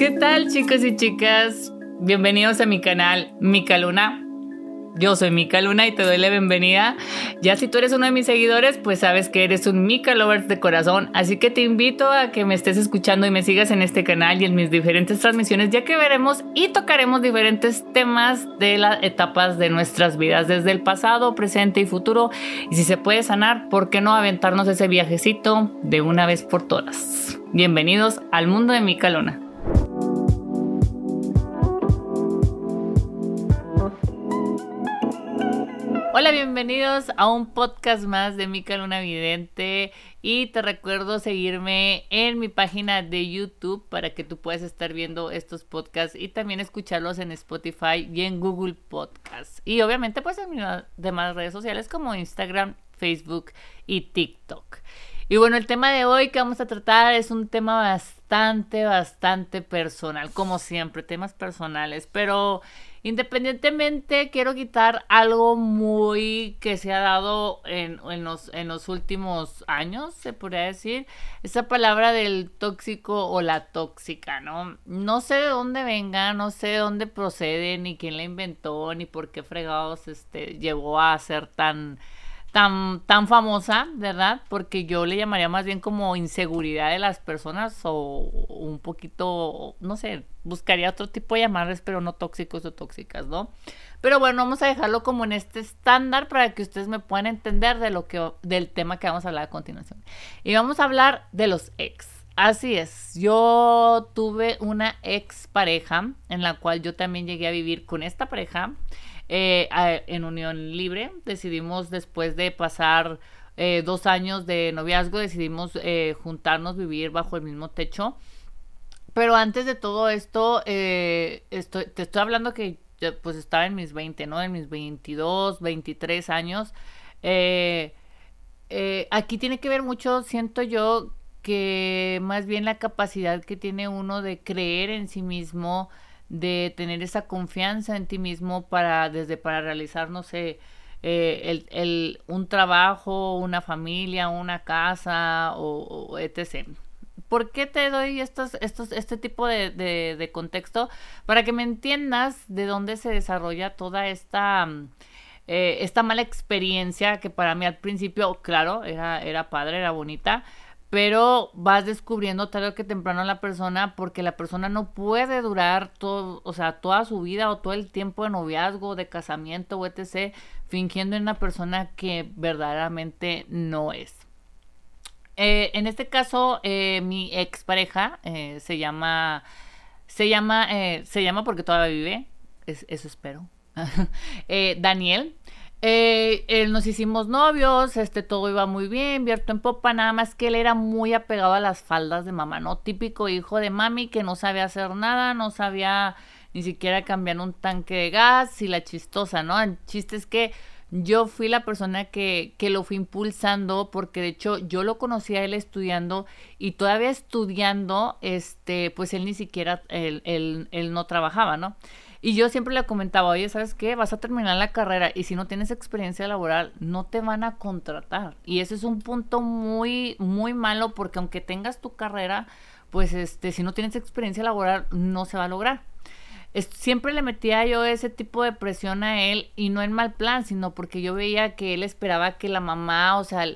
¿Qué tal chicos y chicas? Bienvenidos a mi canal Mica Luna. Yo soy Mika Luna y te doy la bienvenida. Ya si tú eres uno de mis seguidores, pues sabes que eres un Mika Lovers de corazón. Así que te invito a que me estés escuchando y me sigas en este canal y en mis diferentes transmisiones, ya que veremos y tocaremos diferentes temas de las etapas de nuestras vidas, desde el pasado, presente y futuro. Y si se puede sanar, ¿por qué no aventarnos ese viajecito de una vez por todas? Bienvenidos al mundo de Mika Luna. Hola, bienvenidos a un podcast más de Mica Luna Vidente y te recuerdo seguirme en mi página de YouTube para que tú puedas estar viendo estos podcasts y también escucharlos en Spotify y en Google Podcasts. Y obviamente pues en mis demás redes sociales como Instagram, Facebook y TikTok. Y bueno, el tema de hoy que vamos a tratar es un tema bastante, bastante personal, como siempre, temas personales, pero Independientemente, quiero quitar algo muy que se ha dado en, los, en los últimos años, se podría decir, esa palabra del tóxico o la tóxica, ¿no? No sé de dónde venga, no sé de dónde procede, ni quién la inventó, ni por qué fregados este, llegó a ser tan tan, tan famosa, ¿verdad? Porque yo le llamaría más bien como inseguridad de las personas o un poquito, no sé, buscaría otro tipo de llamarles, pero no tóxicos o tóxicas, ¿no? Pero bueno, vamos a dejarlo como en este estándar para que ustedes me puedan entender de lo que, del tema que vamos a hablar a continuación. Y vamos a hablar de los ex. Así es, yo tuve una ex pareja en la cual yo también llegué a vivir con esta pareja. Eh, en unión libre. Decidimos después de pasar eh, dos años de noviazgo, decidimos eh, juntarnos, vivir bajo el mismo techo. Pero antes de todo esto, estoy, te estoy hablando que pues estaba en mis 20, ¿no? En mis 22, 23 años. aquí tiene que ver mucho, siento yo, que más bien la capacidad que tiene uno de creer en sí mismo, de tener esa confianza en ti mismo para, desde para realizar, no sé, eh, el, el, un trabajo, una familia, una casa o, etc. ¿Por qué te doy estos, estos, este tipo de, de, contexto? Para que me entiendas de dónde se desarrolla toda esta, eh, esta mala experiencia que para mí al principio, claro, era, era padre, era bonita, pero vas descubriendo tarde o que temprano a la persona porque la persona no puede durar todo, o sea, toda su vida o todo el tiempo de noviazgo, de casamiento o etc. fingiendo en una persona que verdaderamente no es. Eh, en este caso, eh, mi expareja eh, se llama, se llama, se llama porque todavía vive, eso espero. Daniel. Eh, nos hicimos novios, este, todo iba muy bien, vierto en popa, nada más que él era muy apegado a las faldas de mamá, ¿no? Típico hijo de mami que no sabía hacer nada, no sabía ni siquiera cambiar un tanque de gas y la chistosa, ¿no? El chiste es que yo fui la persona que, que lo fui impulsando porque de hecho yo lo conocí a él estudiando y todavía estudiando, este, pues él ni siquiera, él, él, él no trabajaba, ¿no? Y yo siempre le comentaba, oye, ¿sabes qué? Vas a terminar la carrera y si no tienes experiencia laboral, no te van a contratar. Y ese es un punto muy, muy malo porque aunque tengas tu carrera, pues este, si no tienes experiencia laboral, no se va a lograr. siempre le metía yo ese tipo de presión a él y no en mal plan, sino porque yo veía que él esperaba que la mamá, o sea,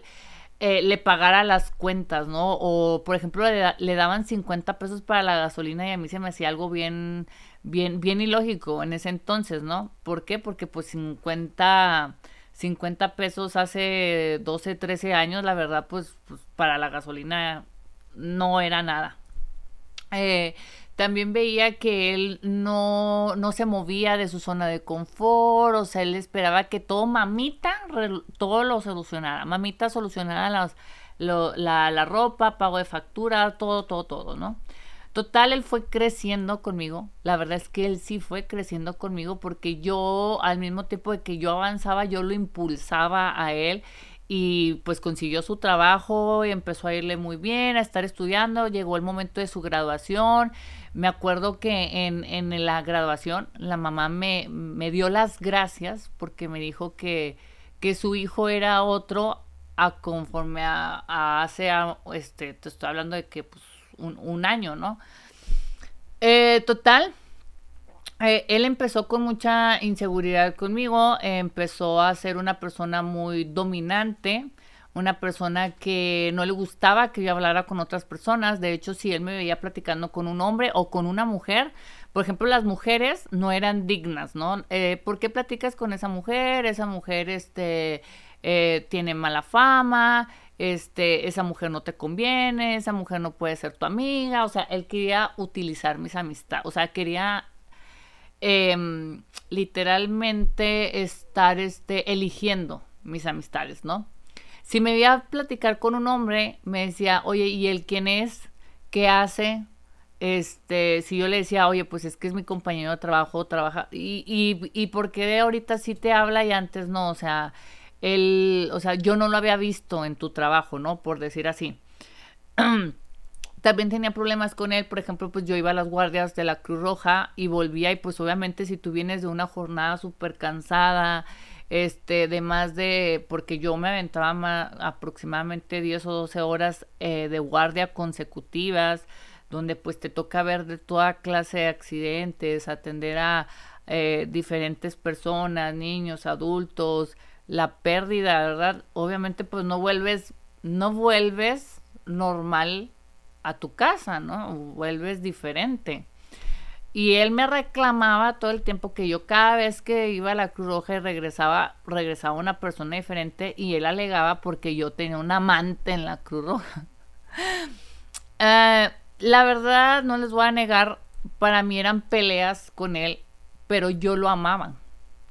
eh, le pagara las cuentas, ¿no? O, por ejemplo, le, le, daban 50 pesos para la gasolina y a mí se me hacía algo bien, bien, bien ilógico en ese entonces, ¿no? ¿Por qué? Porque pues 50, 50 pesos hace 12, 13 años, la verdad, pues, pues para la gasolina no era nada. Eh, también veía que él no, no se movía de su zona de confort, o sea, él esperaba que todo mamita, todo lo solucionara, mamita solucionara las, la, la ropa, pago de factura, todo, todo, todo, ¿no? Total, él fue creciendo conmigo. La verdad es que él sí fue creciendo conmigo porque yo, al mismo tiempo de que yo avanzaba, yo lo impulsaba a él y pues consiguió su trabajo y empezó a irle muy bien, a estar estudiando. Llegó el momento de su graduación. Me acuerdo que en, en la graduación la mamá me, me, dio las gracias porque me dijo que, que su hijo era otro a conforme a, a hace, este, te estoy hablando de que pues un, año, ¿no? Eh, total, eh, él empezó con mucha inseguridad conmigo, empezó a ser una persona muy dominante, una persona que no le gustaba que yo hablara con otras personas. De hecho, si él me veía platicando con un hombre o con una mujer, por ejemplo, las mujeres no eran dignas, ¿no? Eh, ¿Por qué platicas con esa mujer? Esa mujer, este, tiene mala fama, este, esa mujer no te conviene, esa mujer no puede ser tu amiga. O sea, él quería utilizar mis amistades, o sea, quería em, literalmente estar, este, eligiendo mis amistades, ¿no? Si me iba a platicar con un hombre, me decía, oye, ¿y él quién es? ¿Qué hace? Este, si yo le decía, oye, pues es que es mi compañero de trabajo, trabaja, y, y, y por qué ahorita sí te habla y antes no, o sea, él, o sea, yo no lo había visto en tu trabajo, ¿no? Por decir así. También tenía problemas con él, por ejemplo, pues yo iba a las guardias de la Cruz Roja y volvía y pues obviamente si tú vienes de una jornada súper cansada, este, de más de, porque yo me aventaba aproximadamente 10 o 12 horas eh, de guardia consecutivas, donde pues te toca ver de toda clase de accidentes, atender a eh, diferentes personas, niños, adultos, la pérdida, ¿verdad? Obviamente pues no vuelves, no vuelves normal a tu casa, ¿no? Vuelves diferente. Y él me reclamaba todo el tiempo que yo cada vez que iba a la Cruz Roja y regresaba, regresaba una persona diferente y él alegaba porque yo tenía un amante en la Cruz Roja. Eh, la verdad, no les voy a negar, para mí eran peleas con él, pero yo lo amaba.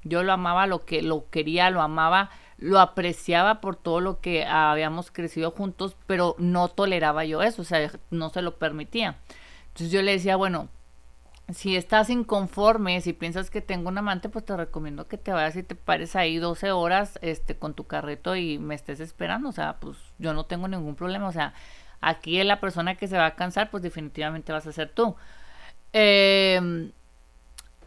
Yo lo amaba, lo que lo quería, lo amaba, lo apreciaba por todo lo que habíamos crecido juntos, pero no toleraba yo eso, o sea, no se lo permitía. Entonces yo le decía, bueno, si estás inconforme, si piensas que tengo un amante, pues te recomiendo que te vayas y te pares ahí 12 horas este, con tu carreto y me estés esperando. O sea, pues yo no tengo ningún problema. O sea, aquí la persona que se va a cansar, pues definitivamente vas a ser tú. Em,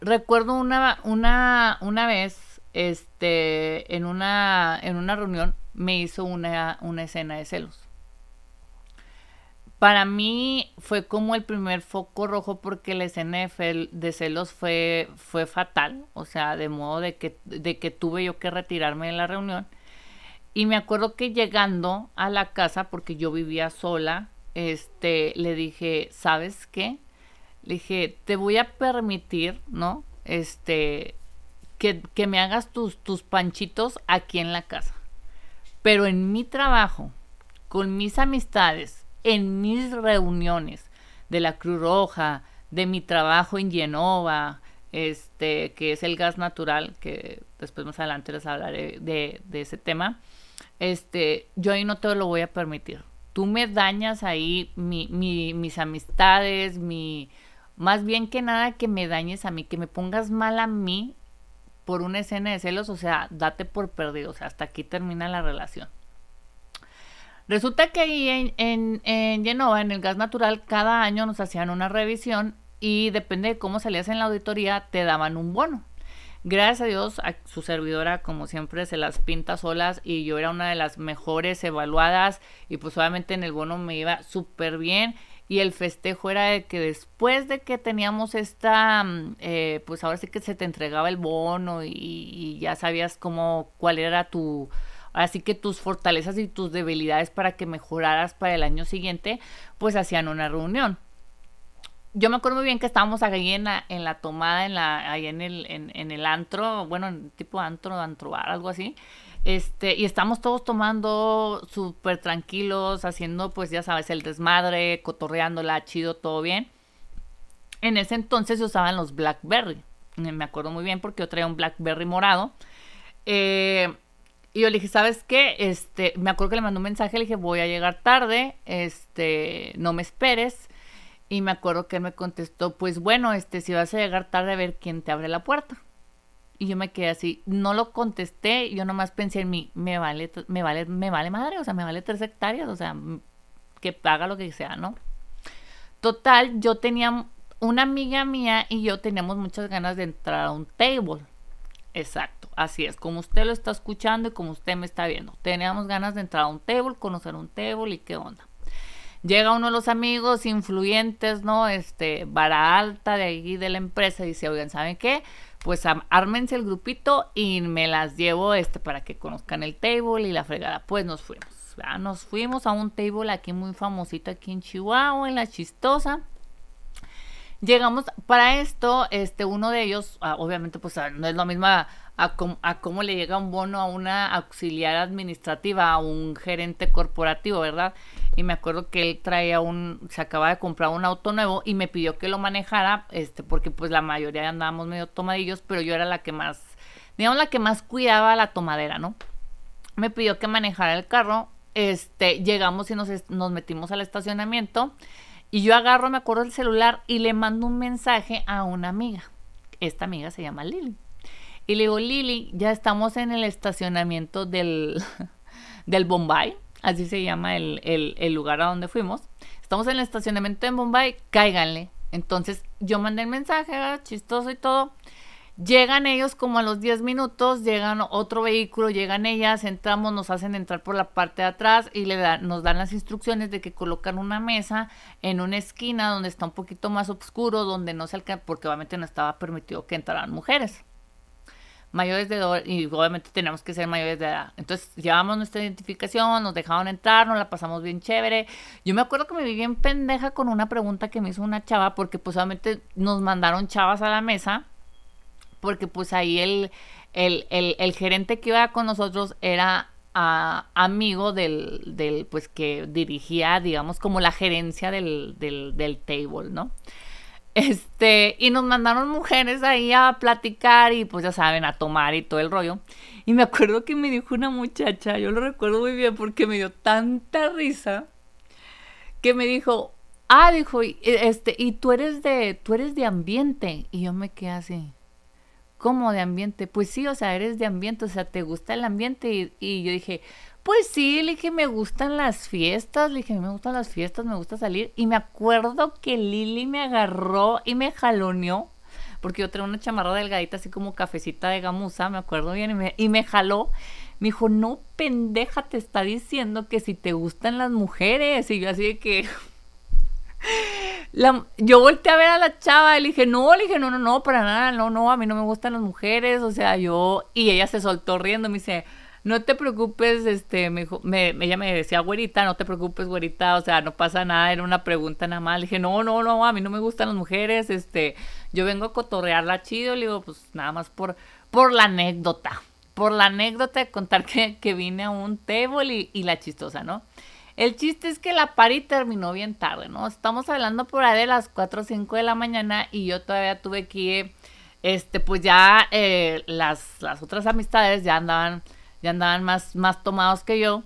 recuerdo una, una, una vez, este, en una, en una reunión, me hizo una, una escena de celos para mí fue como el primer foco rojo porque la escena de, celos fue, fue fatal, o sea, de modo de que, de que tuve yo que retirarme de la reunión. Y me acuerdo que llegando a la casa, porque yo vivía sola, este, le dije, ¿sabes qué? Le dije, te voy a permitir, ¿no? Este, que, que me hagas tus, tus panchitos aquí en la casa. Pero en mi trabajo, con mis amistades, en mis reuniones de la Cruz Roja, de mi trabajo en Genova, este, que es el gas natural, que después más adelante les hablaré de, ese tema, este, yo ahí no te lo voy a permitir. Tú me dañas ahí mis amistades, mi, más bien que nada que me dañes a mí, que me pongas mal a mí por una escena de celos, o sea, date por perdido, o sea, hasta aquí termina la relación. Resulta que ahí en, en, en Genova, en el gas natural, cada año nos hacían una revisión y depende de cómo salías en la auditoría, te daban un bono. Gracias a Dios, a su servidora, como siempre, se las pinta solas y yo era una de las mejores evaluadas y pues obviamente en el bono me iba súper bien y el festejo era de que después de que teníamos esta, mm, eh, pues ahora sí que se te entregaba el bono y, ya sabías cómo, cuál era tu, Así que tus fortalezas y tus debilidades para que mejoraras para el año siguiente, pues hacían una reunión. Yo me acuerdo muy bien que estábamos ahí en la, en la tomada, en la, ahí en el, en, el antro, bueno, tipo antro, antrobar, algo así. Este, y estamos todos tomando súper tranquilos, haciendo, pues ya sabes, el desmadre, cotorreándola, chido, todo bien. En ese entonces se usaban los Blackberry. Me acuerdo muy bien porque yo traía un Blackberry morado. Eh, y yo le dije, ¿sabes qué? Este, me acuerdo que le mandó un mensaje, le dije, voy a llegar tarde, este, no me esperes. Y me acuerdo que él me contestó, pues bueno, este, si vas a llegar tarde a ver quién te abre la puerta. Y yo me quedé así, no lo contesté, yo nomás pensé en mí, me vale, me vale, me vale madre, o sea, me vale tres hectáreas, o sea, que paga lo que sea, ¿no? Total, yo tenía una amiga mía y yo teníamos muchas ganas de entrar a un table. Exacto, así es, como usted lo está escuchando y como usted me está viendo. Teníamos ganas de entrar a un table, conocer un table y qué onda. Llega uno de los amigos influyentes, ¿no? Este, vara alta de ahí de la empresa y dice, oigan, ¿saben qué? Pues ármense el grupito y me las llevo este para que conozcan el table y la fregada. Pues nos fuimos. Nos fuimos a un table aquí muy famosito aquí en Chihuahua, en la chistosa. Llegamos, para esto, este, uno de ellos, ah, obviamente, pues no es lo mismo a, cómo le llega un bono a una auxiliar administrativa, a un gerente corporativo, ¿verdad? Y me acuerdo que él traía un, se acaba de comprar un auto nuevo y me pidió que lo manejara, este, porque pues la mayoría andábamos medio tomadillos, pero yo era la que más, digamos, la que más cuidaba la tomadera, ¿no? Me pidió que manejara el carro, este, llegamos y nos, nos metimos al estacionamiento y yo agarro, me acuerdo el celular y le mando un mensaje a una amiga. Esta amiga se llama Lili. Y le digo, Lili, ya estamos en el estacionamiento del, del Bombay. Así se llama el, el, lugar a donde fuimos. Estamos en el estacionamiento de Bombay, cáiganle. Entonces yo mandé el mensaje, chistoso y todo. Llegan ellos como a los 10 minutos, llegan otro vehículo, llegan ellas, entramos, nos hacen entrar por la parte de atrás y le nos dan las instrucciones de que colocan una mesa en una esquina donde está un poquito más oscuro, donde no se alcanza, porque obviamente no estaba permitido que entraran mujeres mayores de edad y obviamente tenemos que ser mayores de edad. Entonces llevamos nuestra identificación, nos dejaron entrar, nos la pasamos bien chévere. Yo me acuerdo que me vi bien pendeja con una pregunta que me hizo una chava porque pues obviamente nos mandaron chavas a la mesa porque pues ahí el, el, gerente que iba con nosotros era ah, amigo del, del, pues que dirigía, digamos, como la gerencia del, del, del table, ¿no? Este, y nos mandaron mujeres ahí a platicar y pues ya saben, a tomar y todo el rollo. Y me acuerdo que me dijo una muchacha, yo lo recuerdo muy bien porque me dio tanta risa, que me dijo, ah, dijo, este, y tú eres de, tú eres de ambiente. Y yo me quedé así. ¿Cómo de ambiente? Pues sí, o sea, eres de ambiente, o sea, te gusta el ambiente. Y, yo dije, pues sí, le dije, me gustan las fiestas, le dije, me gustan las fiestas, me gusta salir. Y me acuerdo que Lili me agarró y me jaloneó, porque yo tenía una chamarra delgadita, así como cafecita de gamuza, me acuerdo bien, y me, y me jaló. Me dijo, no, pendeja, te está diciendo que si te gustan las mujeres. Y yo así de que, yo volteé a ver a la chava y le dije, no, le dije, no, no, no, para nada, no, no, a mí no me gustan las mujeres, o sea, yo, y ella se soltó riendo, me dice, no te preocupes, este, me, me, ella me decía, güerita, no te preocupes, güerita, o sea, no pasa nada, era una pregunta nada más, le dije, no, no, no, a mí no me gustan las mujeres, este, yo vengo a cotorrearla chido, le digo, pues nada más por, por la anécdota, por la anécdota de contar que, que vine a un table y, la chistosa, ¿no? El chiste es que la party terminó bien tarde, ¿no? Estamos hablando por ahí de las 4 o 5 de la mañana y yo todavía tuve que, este, pues ya eh, las, las otras amistades ya andaban, ya andaban más, más tomados que yo.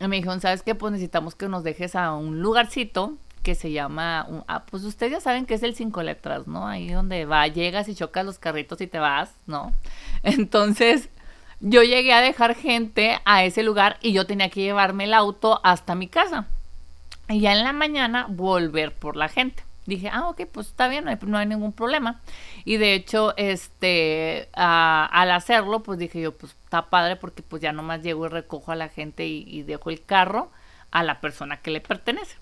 Y me dijeron, ¿sabes qué? Pues necesitamos que nos dejes a un lugarcito que se llama, ah, pues ustedes ya saben que es el cinco letras, ¿no? Ahí donde va, llegas y chocas los carritos y te vas, ¿no? Entonces, yo llegué a dejar gente a ese lugar y yo tenía que llevarme el auto hasta mi casa. Y ya en la mañana volver por la gente. Dije, ah, ok, pues está bien, no hay, ningún problema. Y de hecho, este, al hacerlo, pues dije yo, pues está padre porque pues ya nomás llego y recojo a la gente y, y dejo el carro a la persona que le pertenece.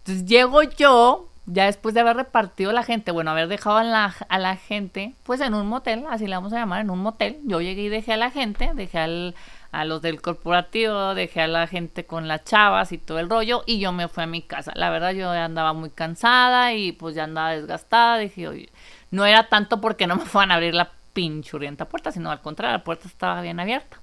Entonces llego yo, ya después de haber repartido la gente, bueno, haber dejado a la, a la gente, pues en un motel, así le vamos a llamar, en un motel, yo llegué y dejé a la gente, dejé al, a los del corporativo, dejé a la gente con las chavas y todo el rollo, y yo me fui a mi casa. La verdad, yo andaba muy cansada y pues ya andaba desgastada, dije, oye, no era tanto porque no me fueran a abrir la pinchurrienta puerta, sino al contrario, la puerta estaba bien abierta.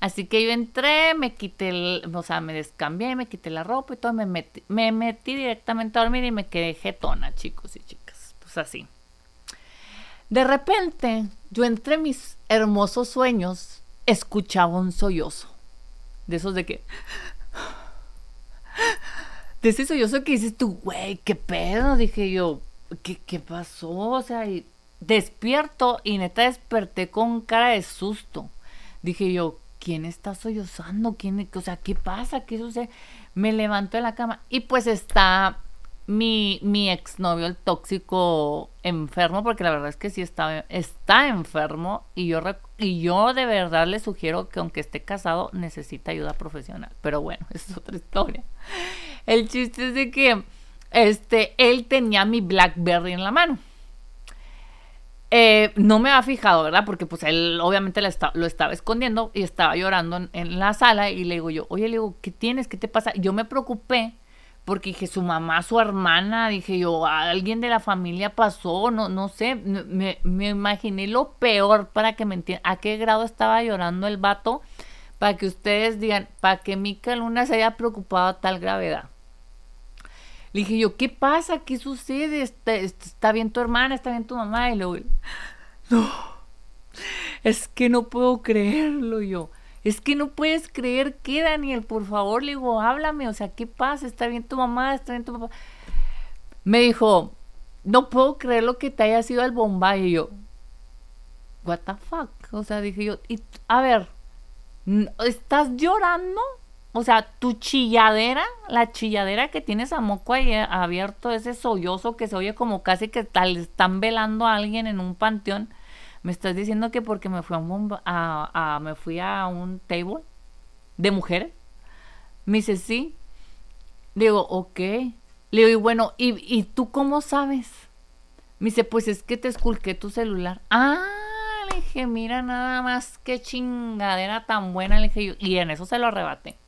Así que yo entré, me quité, el, o sea, me descambié, me quité la ropa y todo, me metí, me metí directamente a dormir y me quedé jetona, chicos y chicas. Pues así. De repente, yo entre mis hermosos sueños escuchaba un sollozo. De esos de que. De ese sollozo que dices tú, güey, qué pedo. Dije yo, ¿qué, qué pasó? O sea, y despierto y neta desperté con cara de susto. Dije yo, ¿quién está sollozando? ¿Quién, o sea, ¿qué pasa? ¿Qué sucede? Me levanto de la cama y pues está mi, mi exnovio, el tóxico enfermo, porque la verdad es que sí está, está enfermo y yo, y yo de verdad le sugiero que aunque esté casado necesita ayuda profesional. Pero bueno, esa es otra historia. El chiste es de que este, él tenía mi Blackberry en la mano. Eh, no me había fijado, ¿verdad? Porque pues él obviamente lo, lo estaba escondiendo y estaba llorando en, en, la sala y le digo yo, oye, le digo, ¿qué tienes? ¿Qué te pasa? Yo me preocupé porque dije, su mamá, su hermana, dije yo, alguien de la familia pasó, no, no sé, me, me imaginé lo peor para que me entiendan, a qué grado estaba llorando el vato, para que ustedes digan, para que Mica Luna se haya preocupado a tal gravedad. Le dije yo, ¿qué pasa? ¿Qué sucede? ¿Está, está bien tu hermana? ¿Está bien tu mamá? Y luego, no, es que no puedo creerlo yo es que no puedes creer que, Daniel, por favor, le digo, háblame, o sea, ¿qué pasa? ¿Está bien tu mamá? ¿Está bien tu papá? Me dijo, no puedo creer lo que te haya sido el Bombay. Y yo, what the fuck? O sea, dije yo, y, a ver, ¿estás llorando? O sea, tu chilladera, la chilladera que tienes a moco ahí abierto, ese sollozo que se oye como casi que tal están velando a alguien en un panteón. ¿Me estás diciendo que porque me fui a un, a, me fui a un table de mujeres? Me dice, sí. Le digo, ok. Le digo, y bueno, ¿y, ¿y tú cómo sabes? Me dice, pues es que te esculqué tu celular. Ah, le dije, mira nada más qué chingadera tan buena. Le dije, y en eso se lo arrebaté.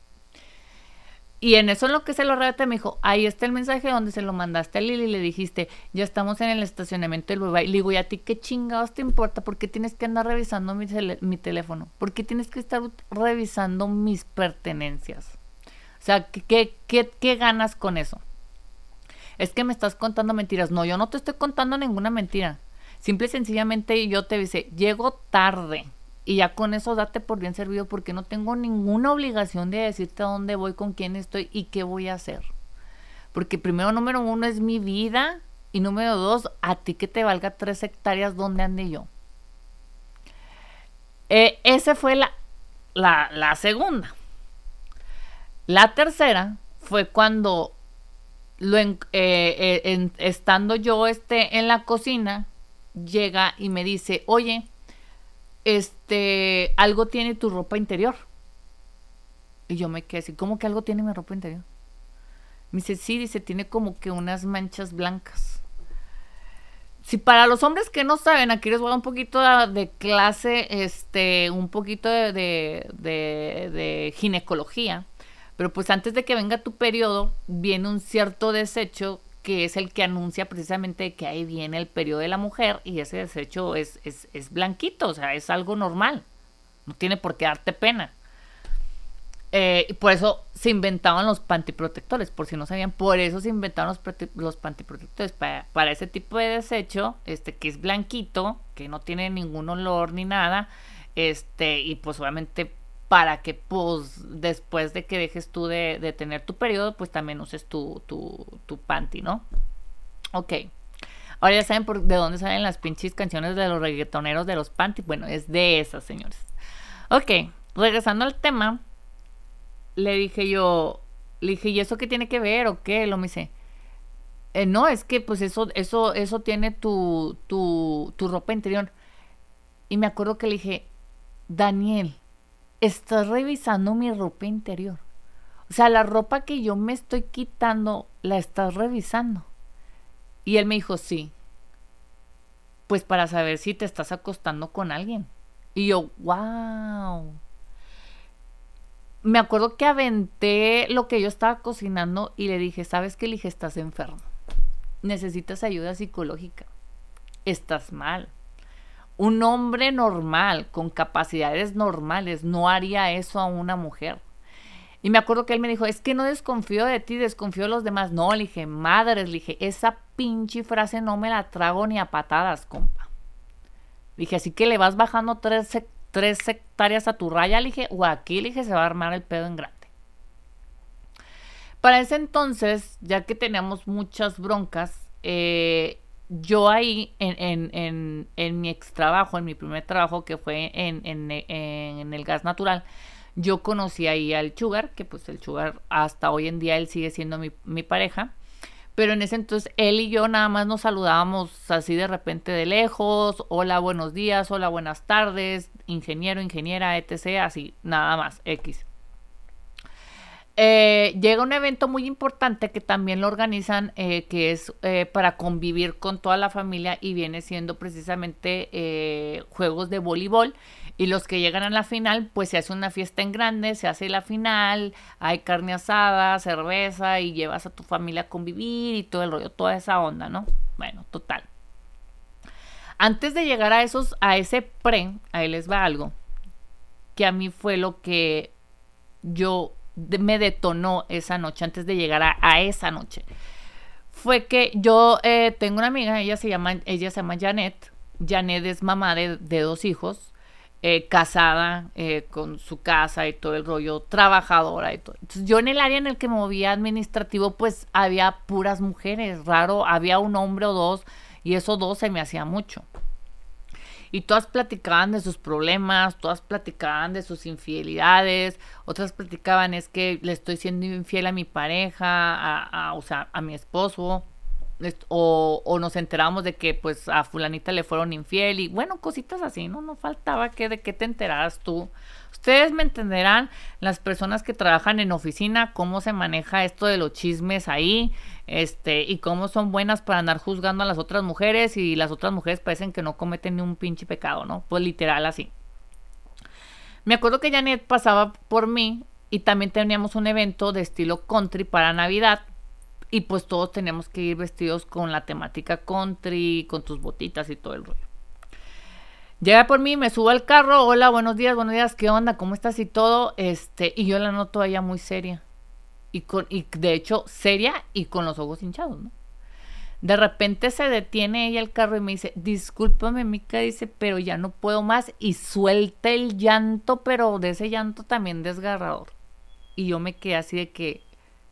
Y en eso en lo que se lo rebate me dijo, ahí está el mensaje donde se lo mandaste a Lili y le dijiste, ya estamos en el estacionamiento del Y Le digo, ¿y a ti qué chingados te importa? ¿Por qué tienes que andar revisando mi, mi teléfono? ¿Por qué tienes que estar revisando mis pertenencias? O sea, ¿qué, qué, qué ganas con eso? Es que me estás contando mentiras. No, yo no te estoy contando ninguna mentira. Simple y sencillamente yo te dice, llego tarde y ya con eso date por bien servido porque no tengo ninguna obligación de decirte a dónde voy, con quién estoy y qué voy a hacer. Porque primero, número uno, es mi vida. Y número dos, a ti que te valga tres hectáreas donde ande yo. Eh, esa fue la, la, segunda. La tercera fue cuando eh, eh, estando yo este, en la cocina, llega y me dice, oye, este, algo tiene tu ropa interior. Y yo me quedé así, ¿cómo que algo tiene mi ropa interior? Me dice, sí, dice, tiene como que unas manchas blancas. Si para los hombres que no saben, aquí les voy a dar un poquito de, clase, este, un poquito de, de, de, ginecología. Pero pues antes de que venga tu periodo, viene un cierto desecho que es el que anuncia precisamente que ahí viene el periodo de la mujer y ese desecho es, es, es blanquito, o sea, es algo normal, no tiene por qué darte pena. Eh, y por eso se inventaban los pantiprotectores, por si no sabían, por eso se inventaron los, los pantiprotectores, para, para, ese tipo de desecho, este, que es blanquito, que no tiene ningún olor ni nada, este, y pues obviamente para que pues después de que dejes tú de, tener tu periodo, pues también uses tu, tu, tu panty, ¿no? Ok. Ahora ya saben por de dónde salen las pinches canciones de los reggaetoneros de los panty. Bueno, es de esas, señores. Ok, regresando al tema, le dije yo, le dije, ¿y eso qué tiene que ver o qué? Lo me dice, eh, no, es que pues eso, eso, eso tiene tu, tu, tu ropa interior. Y me acuerdo que le dije, Daniel, estás revisando mi ropa interior. O sea, la ropa que yo me estoy quitando, la estás revisando. Y él me dijo, sí. Pues para saber si te estás acostando con alguien. Y yo, wow. Me acuerdo que aventé lo que yo estaba cocinando y le dije, ¿sabes qué? Le dije, estás enfermo. Necesitas ayuda psicológica. Estás mal. Un hombre normal, con capacidades normales, no haría eso a una mujer. Y me acuerdo que él me dijo, es que no desconfío de ti, desconfío de los demás. No, le dije, madres, le dije, esa pinche frase no me la trago ni a patadas, compa. Dije, así que le vas bajando tres, tres hectáreas a tu raya, le dije, o aquí, le dije, se va a armar el pedo en grande. Para ese entonces, ya que teníamos muchas broncas, eh, yo ahí en, en, en, mi ex trabajo, en mi primer trabajo que fue en, en, el gas natural, yo conocí ahí al Sugar, que pues el Sugar hasta hoy en día él sigue siendo mi, mi pareja, pero en ese entonces él y yo nada más nos saludábamos así de repente de lejos, hola, buenos días, hola, buenas tardes, ingeniero, ingeniera, etc., así, nada más, X. Eh, llega un evento muy importante que también lo organizan, eh, que es eh, para convivir con toda la familia y viene siendo precisamente juegos de voleibol. Y los que llegan a la final, pues se hace una fiesta en grande, se hace la final, hay carne asada, cerveza y llevas a tu familia a convivir y todo el rollo, toda esa onda, ¿no? Bueno, total. Antes de llegar a esos, a ese pre, ahí les va algo que a mí fue lo que yo me detonó esa noche, antes de llegar a, esa noche. Fue que yo eh, tengo una amiga, ella se llama, ella se llama Janet. Janet es mamá de dos hijos eh, casada eh, con su casa y todo el rollo, trabajadora y todo. Entonces, yo en el área en el que me movía administrativo, pues había puras mujeres, raro, había un hombre o dos, y esos dos se me hacía mucho. Y todas platicaban de sus problemas, todas platicaban de sus infidelidades, otras platicaban es que le estoy siendo infiel a mi pareja, a, o sea, a mi esposo, o, nos enteramos de que pues a fulanita le fueron infiel y bueno, cositas así, ¿no? No faltaba que de qué te enteras tú. Ustedes me entenderán, las personas que trabajan en oficina, cómo se maneja esto de los chismes ahí, este, y cómo son buenas para andar juzgando a las otras mujeres y las otras mujeres parecen que no cometen ni un pinche pecado, ¿no? Pues literal así. Me acuerdo que Janet pasaba por mí y también teníamos un evento de estilo country para Navidad y pues todos tenemos que ir vestidos con la temática country, con tus botitas y todo el rollo. Llega por mí, me subo al carro, hola, buenos días, buenos días, ¿qué onda? ¿Cómo estás? Y todo, este, y yo la noto a ella muy seria. Y, con, y de hecho, seria y con los ojos hinchados, ¿no? De repente se detiene ella el carro y me dice, discúlpame, Mica, dice, pero ya no puedo más. Y suelta el llanto, pero de ese llanto también desgarrador. Y yo me quedé así de que,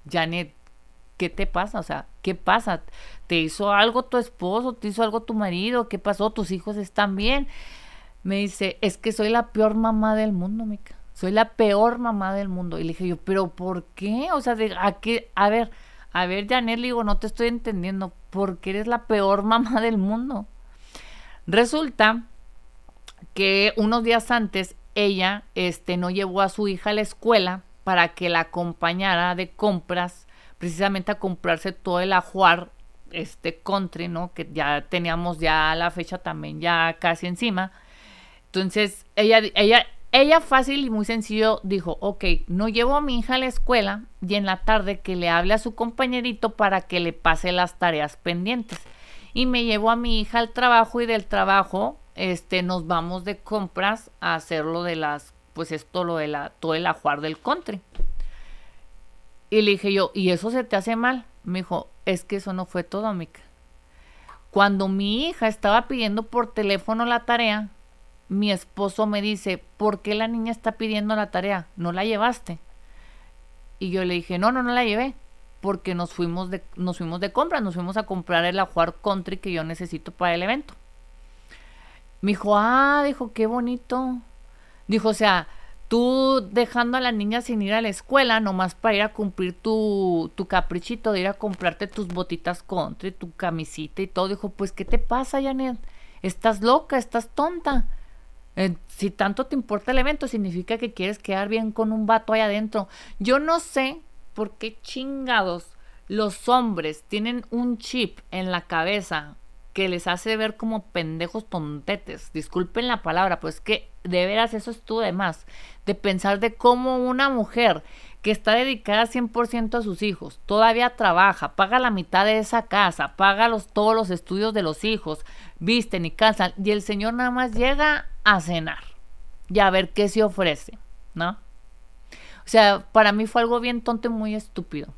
Janet, ¿qué te pasa? O sea, ¿qué pasa? ¿Te hizo algo tu esposo? ¿Te hizo algo tu marido? ¿Qué pasó? ¿Tus hijos están bien? Me dice, es que soy la peor mamá del mundo, Mica. Soy la peor mamá del mundo. Y le dije yo, ¿pero por qué? O sea, de, ¿a qué? A ver, a ver, Janet, digo, no te estoy entendiendo. ¿Por qué eres la peor mamá del mundo? Resulta que unos días antes ella este, no llevó a su hija a la escuela para que la acompañara de compras precisamente a comprarse todo el ajuar este country, ¿no? Que ya teníamos ya la fecha también ya casi encima. Entonces, ella, ella, ella fácil y muy sencillo dijo, ok, no llevo a mi hija a la escuela y en la tarde que le hable a su compañerito para que le pase las tareas pendientes. Y me llevo a mi hija al trabajo y del trabajo, este, nos vamos de compras a hacer lo de las, pues esto, lo de la, todo el ajuar del country. Y le dije yo, ¿y eso se te hace mal? Me dijo, es que eso no fue todo, Mica. Cuando mi hija estaba pidiendo por teléfono la tarea, mi esposo me dice, ¿por qué la niña está pidiendo la tarea? ¿No la llevaste? Y yo le dije, no, no, no la llevé, porque nos fuimos de, nos fuimos de compra, nos fuimos a comprar el ajuar country que yo necesito para el evento. Me dijo, ah, dijo, qué bonito. Dijo, o sea, tú dejando a la niña sin ir a la escuela, nomás para ir a cumplir tu, tu caprichito de ir a comprarte tus botitas country, tu camisita y todo. Dijo, pues, ¿qué te pasa, Janet? Estás loca, estás tonta. Eh, si tanto te importa el evento, significa que quieres quedar bien con un vato ahí adentro. Yo no sé por qué chingados los hombres tienen un chip en la cabeza que les hace ver como pendejos tontetes. Disculpen la palabra, pues que de veras eso estuvo de más. De pensar de cómo una mujer que está dedicada 100% a sus hijos, todavía trabaja, paga la mitad de esa casa, paga los, todos los estudios de los hijos, visten y cansan, y el señor nada más llega a cenar y a ver qué se ofrece, ¿no? O sea, para mí fue algo bien tonto y muy estúpido.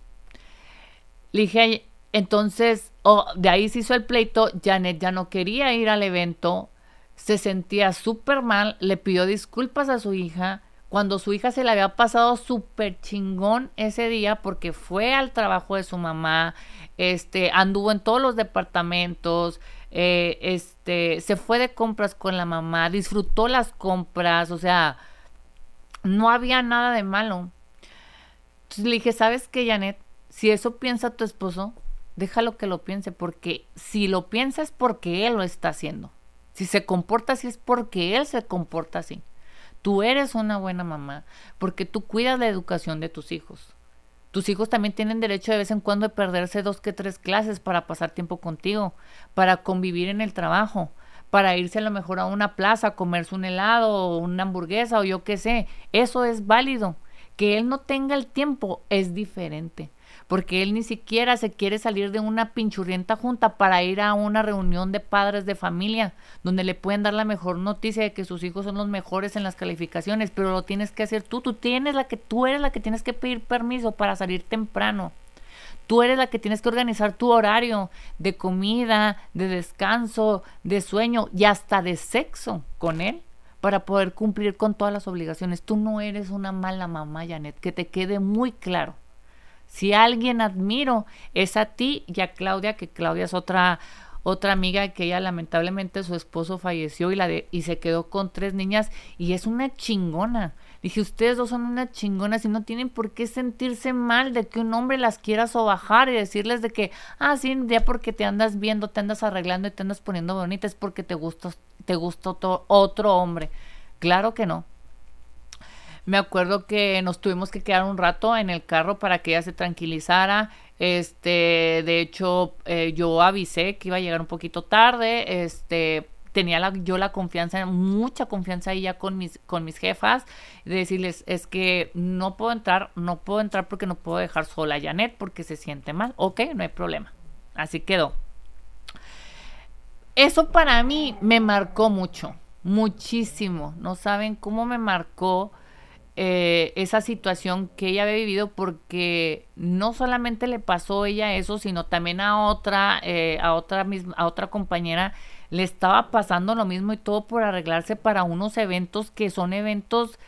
Le dije, entonces, de ahí se hizo el pleito, Janet ya no quería ir al evento, se sentía súper mal, le pidió disculpas a su hija, cuando su hija se le había pasado súper chingón ese día porque fue al trabajo de su mamá, este, anduvo en todos los departamentos, eh, este, se fue de compras con la mamá, disfrutó las compras, o sea, no había nada de malo. Le dije, ¿sabes qué, Janet? Si eso piensa tu esposo, déjalo que lo piense, porque si lo piensa es porque él lo está haciendo. Si se comporta así es porque él se comporta así. Tú eres una buena mamá porque tú cuidas la educación de tus hijos. Tus hijos también tienen derecho de vez en cuando de perderse dos que tres clases para pasar tiempo contigo, para convivir en el trabajo, para irse a lo mejor a una plaza, a comerse un helado o una hamburguesa o yo qué sé. Eso es válido. Que él no tenga el tiempo es diferente porque él ni siquiera se quiere salir de una pinchurrienta junta para ir a una reunión de padres de familia, donde le pueden dar la mejor noticia de que sus hijos son los mejores en las calificaciones, pero lo tienes que hacer tú, tú tienes la que tú eres la que tienes que pedir permiso para salir temprano. Tú eres la que tienes que organizar tu horario de comida, de descanso, de sueño y hasta de sexo con él para poder cumplir con todas las obligaciones. Tú no eres una mala mamá, Janet, que te quede muy claro. Si alguien admiro es a ti y a Claudia, que Claudia es otra otra amiga que ella lamentablemente su esposo falleció y la de, y se quedó con tres niñas y es una chingona. Dije, ustedes dos son unas chingonas y no tienen por qué sentirse mal de que un hombre las quiera sobajar y decirles de que, ah, sí, ya porque te andas viendo, te andas arreglando y te andas poniendo bonita es porque te gusta, te gusta otro hombre. Claro que no. Me acuerdo que nos tuvimos que quedar un rato en el carro para que ella se tranquilizara. Este, de hecho, eh, yo avisé que iba a llegar un poquito tarde. Este, tenía yo la confianza, mucha confianza ahí ya con mis, con mis jefas, de decirles, es que no puedo entrar, no puedo entrar porque no puedo dejar sola a Janet porque se siente mal. Ok, no hay problema. Así quedó. Eso para mí me marcó mucho, muchísimo. No saben cómo me marcó eh, esa situación que ella había vivido porque no solamente le pasó ella eso, sino también a otra, eh, a otra misma, a otra compañera le estaba pasando lo mismo y todo por arreglarse para unos eventos que son eventos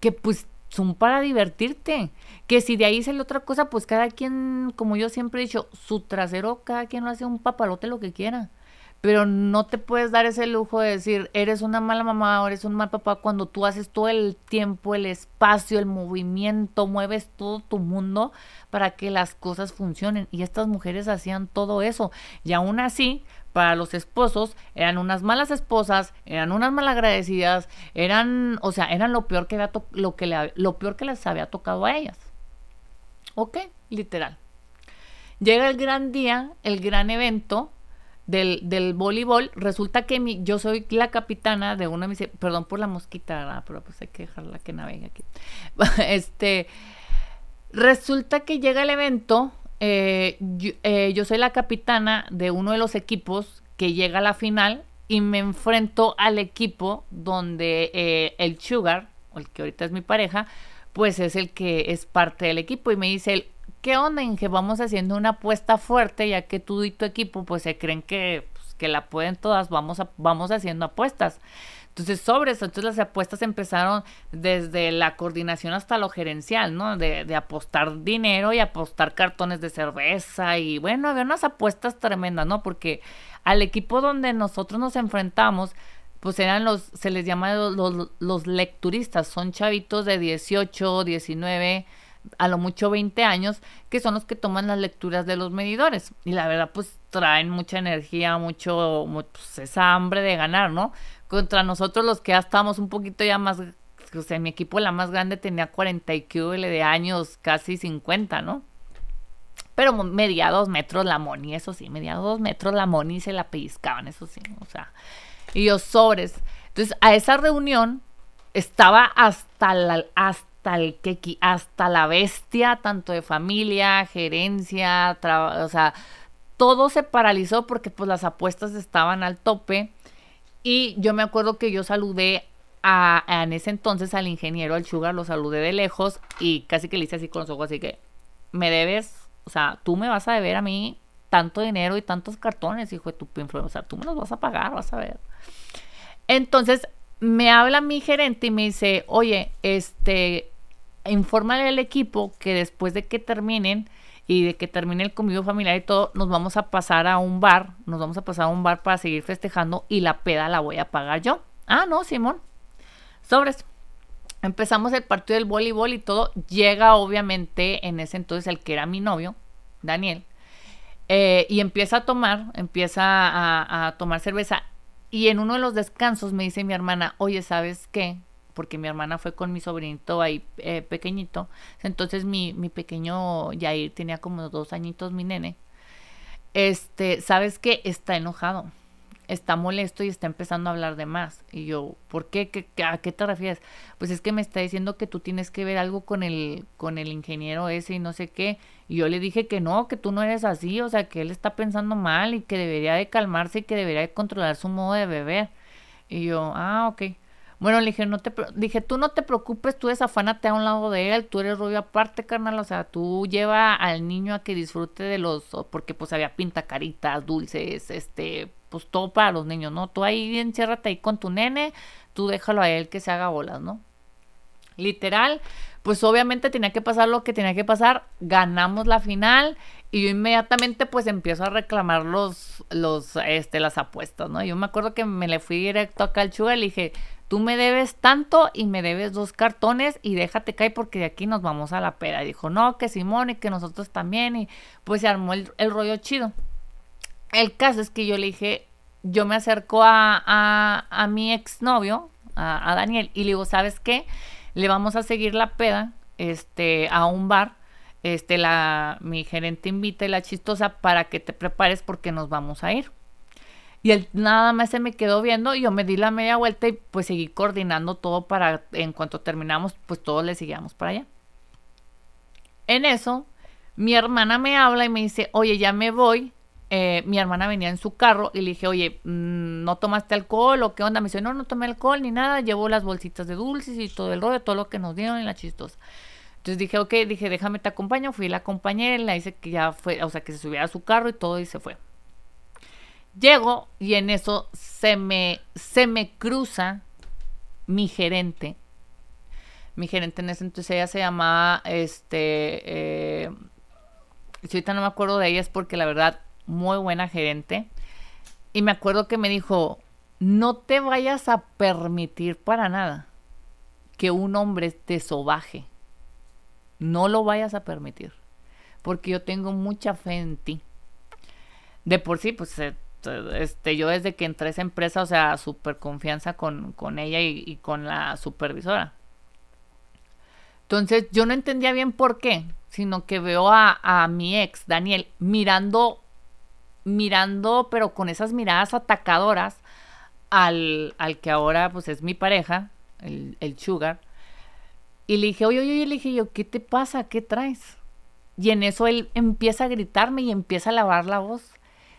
que pues son para divertirte. Que si de ahí sale otra cosa, pues cada quien, como yo siempre he dicho, su trasero, cada quien lo hace un papalote lo que quiera pero no te puedes dar ese lujo de decir, eres una mala mamá o eres un mal papá cuando tú haces todo el tiempo, el espacio, el movimiento, mueves todo tu mundo para que las cosas funcionen. Y estas mujeres hacían todo eso. Y aún así, para los esposos, eran unas malas esposas, eran unas malagradecidas, eran, o sea, eran lo peor que, había lo, que lo peor que les había tocado a ellas. ¿Ok? Literal. Llega el gran día, el gran evento, del, del voleibol, resulta que mi, yo soy la capitana de una de mis, perdón por la mosquita, pero pues hay que dejarla que navegue aquí. este, resulta que llega el evento, eh, eh, yo, soy la capitana de uno de los equipos que llega a la final y me enfrento al equipo donde eh, el Sugar, el que ahorita es mi pareja, pues es el que es parte del equipo y me dice él, ¿qué onda? Que vamos haciendo una apuesta fuerte, ya que tú y tu equipo pues se creen que, pues, que la pueden todas, vamos, a, vamos haciendo apuestas. Entonces, sobre eso, entonces las apuestas empezaron desde la coordinación hasta lo gerencial, ¿no? De, de, apostar dinero y apostar cartones de cerveza y bueno, había unas apuestas tremendas, ¿no? Porque al equipo donde nosotros nos enfrentamos, pues eran los, se les llama los, los, los lecturistas, son chavitos de 18, 19, a lo mucho 20 años, que son los que toman las lecturas de los medidores. Y la verdad, pues traen mucha energía, mucho, pues, esa hambre de ganar, ¿no? Contra nosotros los que ya estamos un poquito ya más, o sea, mi equipo la más grande tenía 40 y de años, casi 50, ¿no? Pero medía dos metros la Moni, eso sí, medía dos metros la Moni se la pellizcaban, eso sí, o sea, y yo sobres. Entonces, a esa reunión estaba hasta la, hasta hasta el que hasta la bestia, tanto de familia, gerencia, o sea, todo se paralizó porque pues las apuestas estaban al tope. Y yo me acuerdo que yo saludé a, en ese entonces al ingeniero, al Sugar, lo saludé de lejos y casi que le hice así con los ojos, así que me debes, o sea, tú me vas a deber a mí tanto dinero y tantos cartones, hijo de tu o sea, tú me los vas a pagar, vas a ver. Entonces me habla mi gerente y me dice, oye, este, infórmale al equipo que después de que terminen y de que termine el convivio familiar y todo, nos vamos a pasar a un bar, nos vamos a pasar a un bar para seguir festejando y la peda la voy a pagar yo. Ah, no, Simón. Sobres. Empezamos el partido del voleibol y todo. Llega obviamente en ese entonces el que era mi novio, Daniel. Eh, y empieza a tomar, empieza a, tomar cerveza. Y en uno de los descansos me dice mi hermana, oye, ¿sabes qué? Porque mi hermana fue con mi sobrinito ahí eh, pequeñito. Entonces mi, mi pequeño Yair tenía como dos añitos, mi nene. Este, ¿sabes qué? Está enojado está molesto y está empezando a hablar de más. Y yo, ¿por qué? ¿A qué te refieres? Pues es que me está diciendo que tú tienes que ver algo con el, con el ingeniero ese y no sé qué. Y yo le dije que no, que tú no eres así, o sea, que él está pensando mal y que debería de calmarse y que debería de controlar su modo de beber. Y yo, ah, ok. Bueno, le dije, no te, dije, tú no te preocupes, tú desafánate a un lado de él, tú eres rubio aparte, carnal, o sea, tú lleva al niño a que disfrute de los, porque pues había pintacaritas, dulces, este, pues todo para los niños, ¿no? Tú ahí enciérrate ahí con tu nene, tú déjalo a él que se haga bolas, ¿no? Literal, pues obviamente tenía que pasar lo que tenía que pasar, ganamos la final y yo inmediatamente pues empiezo a reclamar los, los, este, las apuestas, ¿no? Yo me acuerdo que me le fui directo acá al Chuga y le dije, tú me debes tanto y me debes dos cartones y déjate caer porque de aquí nos vamos a la pera. Y dijo, no, que Simón y que nosotros también y pues se armó el rollo chido. El caso es que yo le dije, yo me acerco a, a, mi exnovio, a, a, Daniel, y le digo, ¿sabes qué? Le vamos a seguir la peda este, a un bar. Este, la, mi gerente invita y la chistosa para que te prepares porque nos vamos a ir. Y él nada más se me quedó viendo y yo me di la media vuelta y pues seguí coordinando todo para, en cuanto terminamos, pues todos le seguíamos para allá. En eso, mi hermana me habla y me dice, oye, ya me voy, eh, mi hermana venía en su carro y le dije, oye, mm, ¿no tomaste alcohol o qué onda? Me dice, no, no tomé alcohol ni nada, llevo las bolsitas de dulces y todo el rollo, todo lo que nos dieron y la chistosa. Entonces dije, ok, dije, déjame te acompaño, fui la acompañé, la hice que ya fue, o sea, que se subiera a su carro y todo y se fue. Llego y en eso se me, se me cruza mi gerente. Mi gerente en ese entonces ella se llamaba, este, eh, si ahorita no me acuerdo de ella es porque la verdad muy buena gerente. Y me acuerdo que me dijo, no te vayas a permitir para nada que un hombre te sobaje. No lo vayas a permitir. Porque yo tengo mucha fe en ti. De por sí, pues eh, este, yo desde que entré a esa empresa, o sea, súper confianza con, con ella y, con la supervisora. Entonces yo no entendía bien por qué, sino que veo a, a mi ex, Daniel, mirando mirando, pero con esas miradas atacadoras al, al que ahora pues es mi pareja, el, el sugar. Y le dije, oye, oye, le dije yo, ¿qué te pasa? ¿Qué traes? Y en eso él empieza a gritarme y empieza a lavar la voz.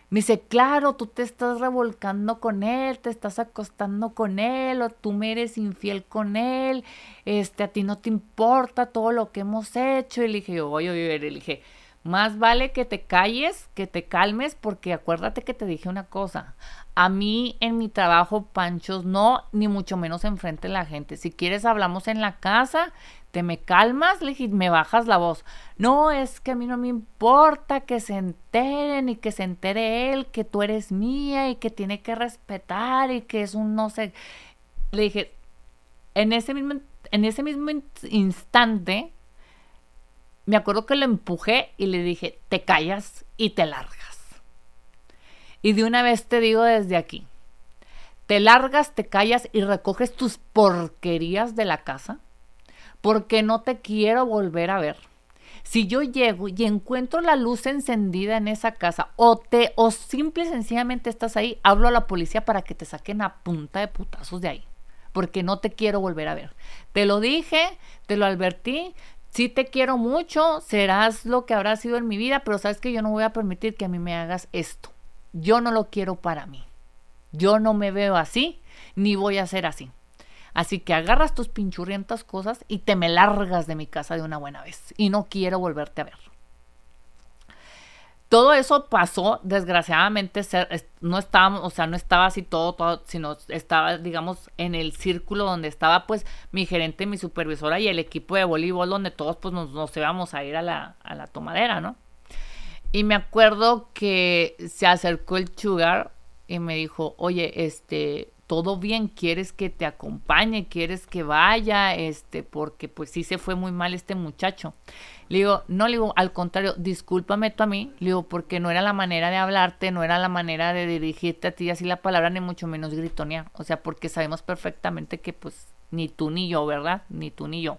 Me dice, claro, tú te estás revolcando con él, te estás acostando con él, o tú me eres infiel con él, este, a ti no te importa todo lo que hemos hecho. Y le dije, oye, oye, le dije, más vale que te calles, que te calmes, porque acuérdate que te dije una cosa. A mí en mi trabajo, panchos, no, ni mucho menos enfrente de la gente. Si quieres, hablamos en la casa, me calmas, me bajas la voz. No, es que a mí no me importa que se enteren y que se entere él, que tú eres mía y que tiene que respetar y que es un no sé. Le dije, en ese mismo, en ese mismo instante, me acuerdo que lo empujé y le dije, te callas y te largas. Y de una vez te digo desde aquí, te largas, te callas y recoges tus porquerías de la casa porque no te quiero volver a ver. Si yo llego y encuentro la luz encendida en esa casa o te o simple y sencillamente estás ahí, hablo a la policía para que te saquen a punta de putazos de ahí, porque no te quiero volver a ver. Te lo dije, te lo advertí, sí te quiero mucho, serás lo que habrá sido en mi vida, pero sabes que yo no voy a permitir que a mí me hagas esto. Yo no lo quiero para mí. Yo no me veo así, ni voy a ser así. Así que agarras tus pinchurrientas cosas y te me largas de mi casa de una buena vez. Y no quiero volverte a ver todo eso pasó, desgraciadamente, no estábamos, o sea, no estaba así todo, todo, sino estaba, digamos, en el círculo donde estaba, pues, mi gerente, mi supervisora y el equipo de voleibol, donde todos, pues, nos, nos íbamos a ir a la, a la tomadera, ¿no? Y me acuerdo que se acercó el Sugar y me dijo, oye, este, todo bien, quieres que te acompañe, quieres que vaya, este, porque pues sí se fue muy mal este muchacho. Le digo, no, le digo, al contrario, discúlpame tú a mí, le digo, porque no era la manera de hablarte, no era la manera de dirigirte a ti así la palabra, ni mucho menos gritonear. O sea, porque sabemos perfectamente que pues ni tú ni yo, ¿verdad? Ni tú ni yo.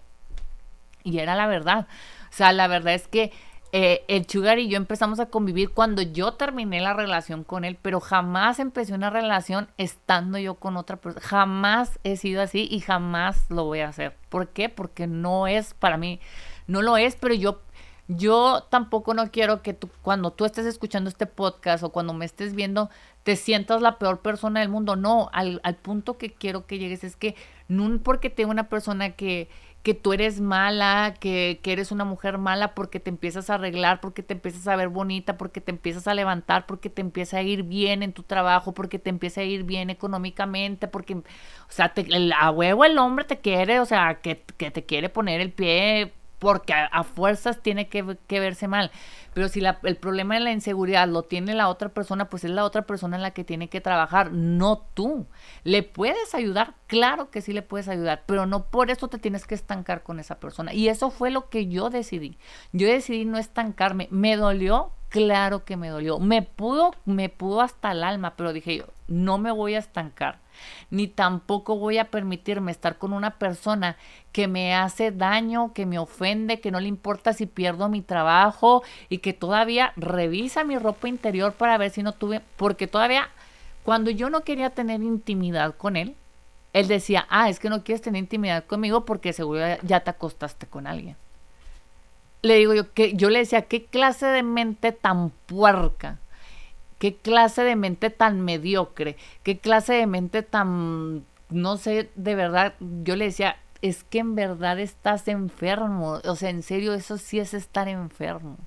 Y era la verdad. O sea, la verdad es que eh, el Sugar y yo empezamos a convivir cuando yo terminé la relación con él, pero jamás empecé una relación estando yo con otra persona. Jamás he sido así y jamás lo voy a hacer. ¿Por qué? Porque no es para mí, no lo es, pero yo, yo tampoco no quiero que tú, cuando tú estés escuchando este podcast o cuando me estés viendo, te sientas la peor persona del mundo. No, al, al punto que quiero que llegues es que no porque tengo una persona que que tú eres mala, que, que, eres una mujer mala porque te empiezas a arreglar, porque te empiezas a ver bonita, porque te empiezas a levantar, porque te empieza a ir bien en tu trabajo, porque te empieza a ir bien económicamente, porque, o sea, te, el, a huevo el hombre te quiere, o sea, que, que te quiere poner el pie porque a, fuerzas tiene que, verse mal. Pero si el problema de la inseguridad lo tiene la otra persona, pues es la otra persona en la que tiene que trabajar, no tú. ¿Le puedes ayudar? Claro que sí le puedes ayudar, pero no por eso te tienes que estancar con esa persona. Y eso fue lo que yo decidí. Yo decidí no estancarme. Me dolió, claro que me dolió. Me pudo, me pudo hasta el alma, pero dije yo, no me voy a estancar ni tampoco voy a permitirme estar con una persona que me hace daño, que me ofende, que no le importa si pierdo mi trabajo y que todavía revisa mi ropa interior para ver si no tuve, porque todavía cuando yo no quería tener intimidad con él, él decía, ah, es que no quieres tener intimidad conmigo porque seguro ya te acostaste con alguien. Le digo yo que yo le decía, ¿qué clase de mente tan puerca? Qué clase de mente tan mediocre, qué clase de mente tan, no sé, de verdad, yo le decía, es que en verdad estás enfermo, o sea, en serio, eso sí es estar enfermo.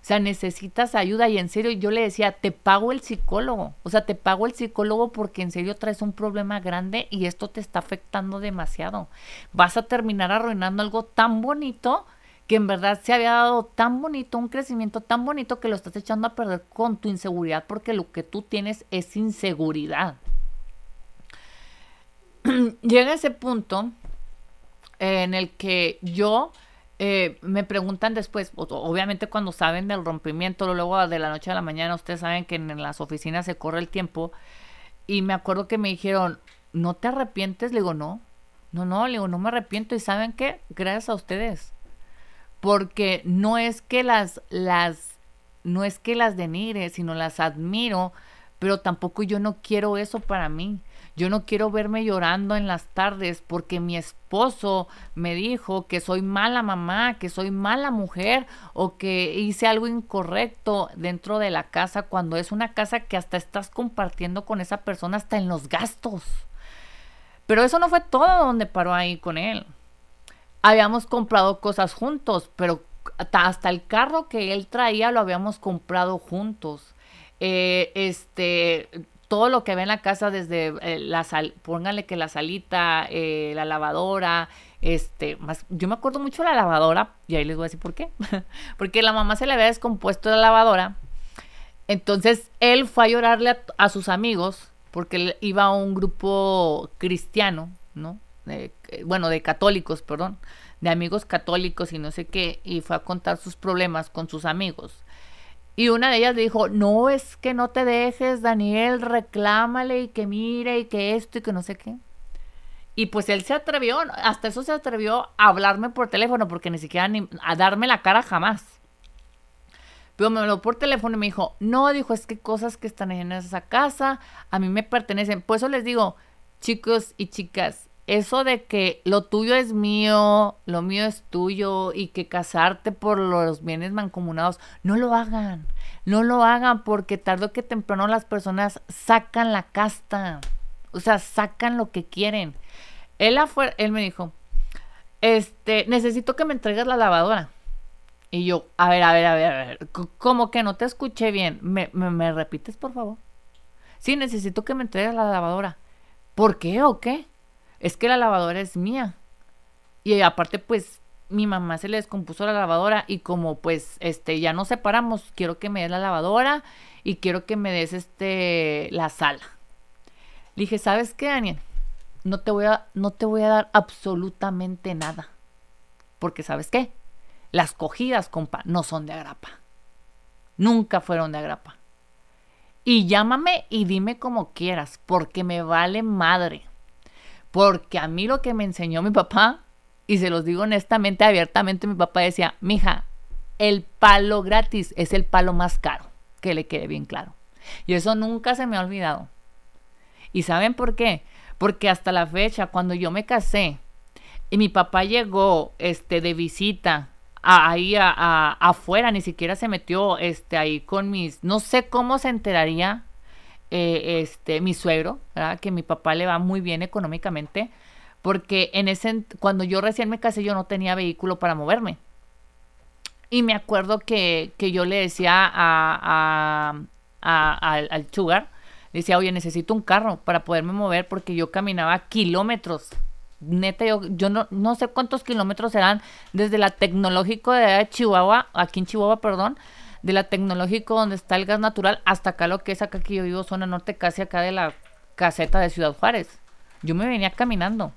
O sea, necesitas ayuda y en serio yo le decía, te pago el psicólogo. O sea, te pago el psicólogo porque en serio traes un problema grande y esto te está afectando demasiado. Vas a terminar arruinando algo tan bonito que en verdad se había dado tan bonito, un crecimiento tan bonito que lo estás echando a perder con tu inseguridad porque lo que tú tienes es inseguridad. Llega ese punto en el que yo eh, me preguntan después, obviamente cuando saben del rompimiento, luego de la noche a la mañana, ustedes saben que en, las oficinas se corre el tiempo, y me acuerdo que me dijeron, ¿no te arrepientes? Le digo, no, no, no, le digo, no me arrepiento, y ¿saben qué? Gracias a ustedes porque no es que las, las, no es que las denigre, sino las admiro, pero tampoco yo no quiero eso para mí. Yo no quiero verme llorando en las tardes porque mi esposo me dijo que soy mala mamá, que soy mala mujer o que hice algo incorrecto dentro de la casa cuando es una casa que hasta estás compartiendo con esa persona hasta en los gastos. Pero eso no fue todo donde paró ahí con él habíamos comprado cosas juntos, pero hasta el carro que él traía lo habíamos comprado juntos. Eh, este, todo lo que ve en la casa, desde eh, la sal, póngale que la salita, eh, la lavadora, este, más, yo me acuerdo mucho de la lavadora, y ahí les voy a decir por qué. Porque la mamá se le había descompuesto la lavadora. Entonces él fue a llorarle a, a sus amigos, porque él iba a un grupo cristiano, ¿no? Bueno, de católicos, perdón, de amigos católicos y no sé qué, y fue a contar sus problemas con sus amigos. Y una de ellas dijo, no es que no te dejes, Daniel, reclámale y que mire y que esto y que no sé qué. Y pues él se atrevió, hasta eso se atrevió a hablarme por teléfono, porque ni siquiera ni, a darme la cara jamás. Pero me habló por teléfono y me dijo, no, dijo, es que cosas que están en esa casa a mí me pertenecen. Por eso les digo, chicos y chicas, eso de que lo tuyo es mío, lo mío es tuyo y que casarte por los bienes mancomunados, no lo hagan. No lo hagan porque tarde o que temprano las personas sacan la casta. O sea, sacan lo que quieren. Él él me dijo, este, necesito que me entregues la lavadora. Y yo, a ver, a ver, a ver, a ver, como que no te escuché bien. ¿Me, me, me repites, por favor? Sí, necesito que me entregues la lavadora. ¿Por qué o qué? Es que la lavadora es mía. Y aparte, pues, mi mamá se le descompuso la lavadora y como pues, este, ya nos separamos, quiero que me des la lavadora y quiero que me des, este, la sala. Le dije, ¿sabes qué, Daniel? No te voy a, no te voy a dar absolutamente nada. Porque, ¿sabes qué? Las cogidas, compa, no son de agrapa. Nunca fueron de agrapa. Y llámame y dime como quieras, porque me vale madre. Porque a mí lo que me enseñó mi papá, y se los digo honestamente, abiertamente, mi papá decía, mija, el palo gratis es el palo más caro, que le quede bien claro. Y eso nunca se me ha olvidado. ¿Y saben por qué? Porque hasta la fecha, cuando yo me casé, y mi papá llegó este, de visita ahí a, afuera, ni siquiera se metió este, ahí con mis, no sé cómo se enteraría eh, este, mi suegro, que mi papá le va muy bien económicamente, porque en ese, cuando yo recién me casé yo no tenía vehículo para moverme. Y me acuerdo que, yo le decía a, al Sugar, le decía, oye, necesito un carro para poderme mover porque yo caminaba kilómetros neta, yo, yo no, no sé cuántos kilómetros serán desde la tecnológico de Chihuahua, aquí en Chihuahua, perdón, de la tecnológico donde está el gas natural hasta acá lo que es acá que yo vivo, zona norte, casi acá de la caseta de Ciudad Juárez. Yo me venía caminando.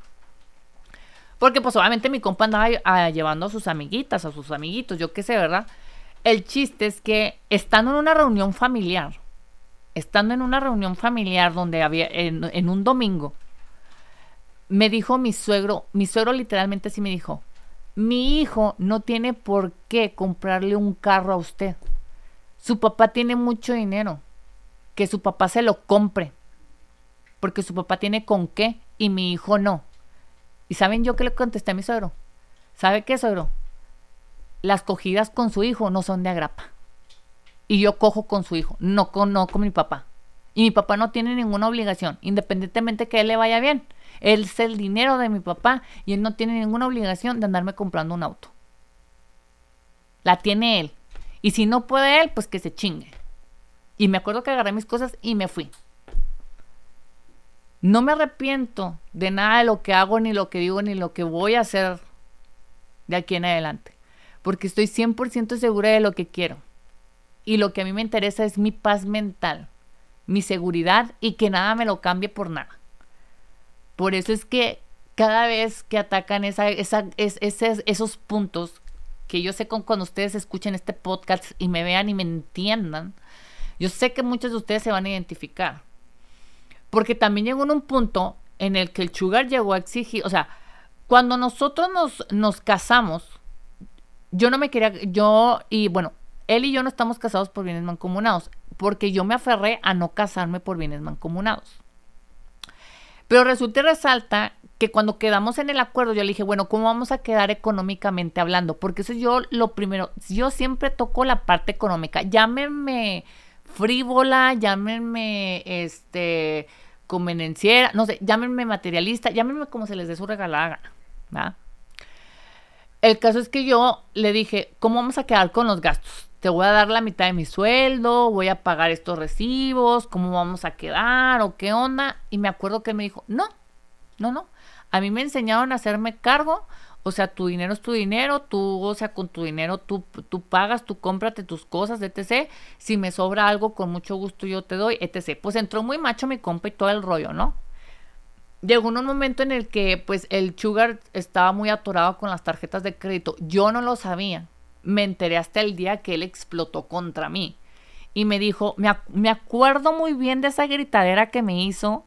Porque pues obviamente mi compa andaba ah, llevando a sus amiguitas, a sus amiguitos, yo qué sé, ¿verdad? El chiste es que estando en una reunión familiar, estando en una reunión familiar donde había, en un domingo, me dijo mi suegro, mi suegro literalmente sí me dijo, mi hijo no tiene por qué comprarle un carro a usted. Su papá tiene mucho dinero. Que su papá se lo compre. Porque su papá tiene con qué y mi hijo no. ¿Y saben yo qué le contesté a mi suegro? ¿Sabe qué, suegro? Las cogidas con su hijo no son de agrapa. Y yo cojo con su hijo, no con, no con mi papá. Y mi papá no tiene ninguna obligación, independientemente que él le vaya bien. Él es el dinero de mi papá y él no tiene ninguna obligación de andarme comprando un auto. La tiene él. Y si no puede él, pues que se chingue. Y me acuerdo que agarré mis cosas y me fui. No me arrepiento de nada de lo que hago, ni lo que digo, ni lo que voy a hacer de aquí en adelante. Porque estoy 100% segura de lo que quiero. Y lo que a mí me interesa es mi paz mental, mi seguridad y que nada me lo cambie por nada. Por eso es que cada vez que atacan esos puntos, que yo sé con, cuando ustedes escuchen este podcast y me vean y me entiendan, yo sé que muchos de ustedes se van a identificar. Porque también llegó en un punto en el que el sugar llegó a exigir, o sea, cuando nosotros nos, nos casamos, yo no me quería, yo y bueno, él y yo no estamos casados por bienes mancomunados, porque yo me aferré a no casarme por bienes mancomunados. Pero resulta y resalta que cuando quedamos en el acuerdo, yo le dije, bueno, ¿cómo vamos a quedar económicamente hablando? Porque eso yo lo primero, yo siempre toco la parte económica. Llámenme frívola, llámenme este convenenciera, no sé, llámenme materialista, llámenme como se les dé su regalada gana. El caso es que yo le dije, ¿cómo vamos a quedar con los gastos? te voy a dar la mitad de mi sueldo, voy a pagar estos recibos, cómo vamos a quedar o qué onda. Y me acuerdo que él me dijo, no, no, no. A mí me enseñaron a hacerme cargo, o sea, tu dinero es tu dinero, tú, o sea, con tu dinero tú, tú pagas, tú cómprate tus cosas, etc. Si me sobra algo, con mucho gusto yo te doy, etc. Pues entró muy macho mi compa y todo el rollo, ¿no? Llegó un momento en el que, pues, el sugar estaba muy atorado con las tarjetas de crédito. Yo no lo sabía me enteré hasta el día que él explotó contra mí. Y me dijo, me, acuerdo muy bien de esa gritadera que me hizo.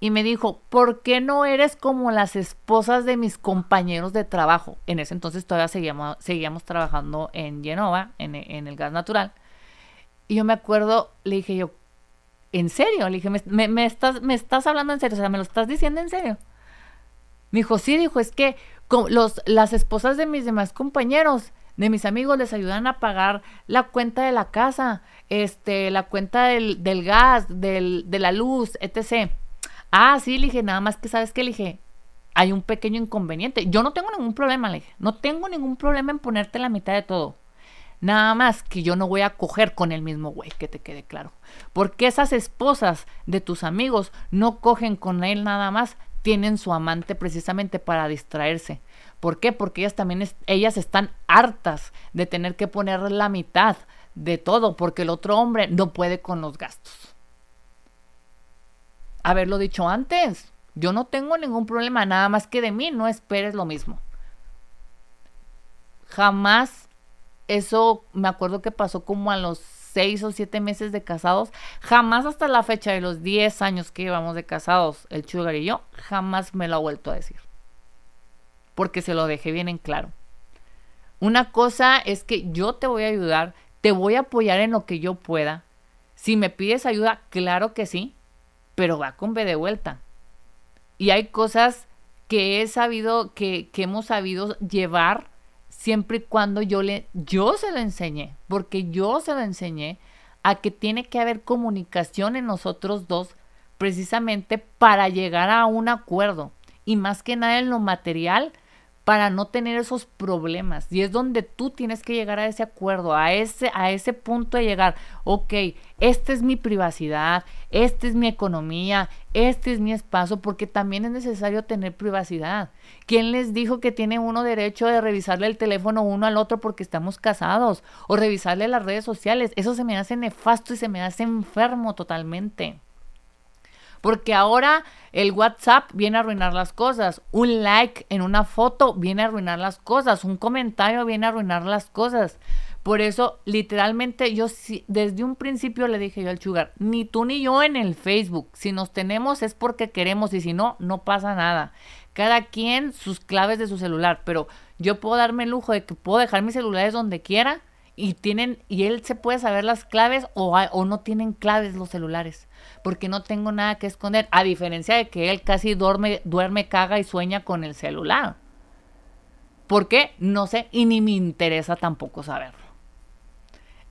Y me dijo, ¿por qué no eres como las esposas de mis compañeros de trabajo? En ese entonces todavía seguíamos, trabajando en Genova, en, el gas natural. Y yo me acuerdo, le dije yo, ¿en serio? Le dije, ¿me, estás, ¿me estás hablando en serio? O sea, ¿me lo estás diciendo en serio? Me dijo, sí, dijo, es que los, las esposas de mis demás compañeros de mis amigos les ayudan a pagar la cuenta de la casa, este, la cuenta del, del gas, del, de la luz, etc. Ah, sí, le dije, nada más que sabes que le dije, hay un pequeño inconveniente. Yo no tengo ningún problema, le dije, no tengo ningún problema en ponerte la mitad de todo. Nada más que yo no voy a coger con el mismo güey, que te quede claro. Porque esas esposas de tus amigos no cogen con él nada más, tienen su amante precisamente para distraerse. ¿Por qué? Porque ellas también ellas están hartas de tener que poner la mitad de todo, porque el otro hombre no puede con los gastos. Haberlo dicho antes. Yo no tengo ningún problema, nada más que de mí no esperes lo mismo. Jamás eso me acuerdo que pasó como a los seis o siete meses de casados, jamás hasta la fecha de los 10 años que llevamos de casados, el Sugar y yo, jamás me lo ha vuelto a decir. Porque se lo dejé bien en claro. Una cosa es que yo te voy a ayudar, te voy a apoyar en lo que yo pueda. Si me pides ayuda, claro que sí, pero va con B de vuelta. Y hay cosas que he sabido, que, que hemos sabido llevar siempre y cuando yo le, yo se lo enseñé, porque yo se lo enseñé a que tiene que haber comunicación en nosotros dos precisamente para llegar a un acuerdo y más que nada en lo material para no tener esos problemas. Y es donde tú tienes que llegar a ese acuerdo, a ese, a ese punto de llegar, ok, esta es mi privacidad, esta es mi economía, este es mi espacio, porque también es necesario tener privacidad. ¿Quién les dijo que tiene uno derecho de revisarle el teléfono uno al otro porque estamos casados? O revisarle las redes sociales. Eso se me hace nefasto y se me hace enfermo totalmente. Porque ahora el WhatsApp viene a arruinar las cosas. Un like en una foto viene a arruinar las cosas. Un comentario viene a arruinar las cosas. Por eso, literalmente, yo desde un principio le dije yo al Sugar, ni tú ni yo en el Facebook. Si nos tenemos es porque queremos y si no, no pasa nada. Cada quien sus claves de su celular, pero yo puedo darme el lujo de que puedo dejar mis celulares donde quiera y tienen y él se puede saber las claves o, o no tienen claves los celulares porque no tengo nada que esconder, a diferencia de que él casi duerme, duerme, caga y sueña con el celular. ¿Por qué? No sé y ni me interesa tampoco saberlo.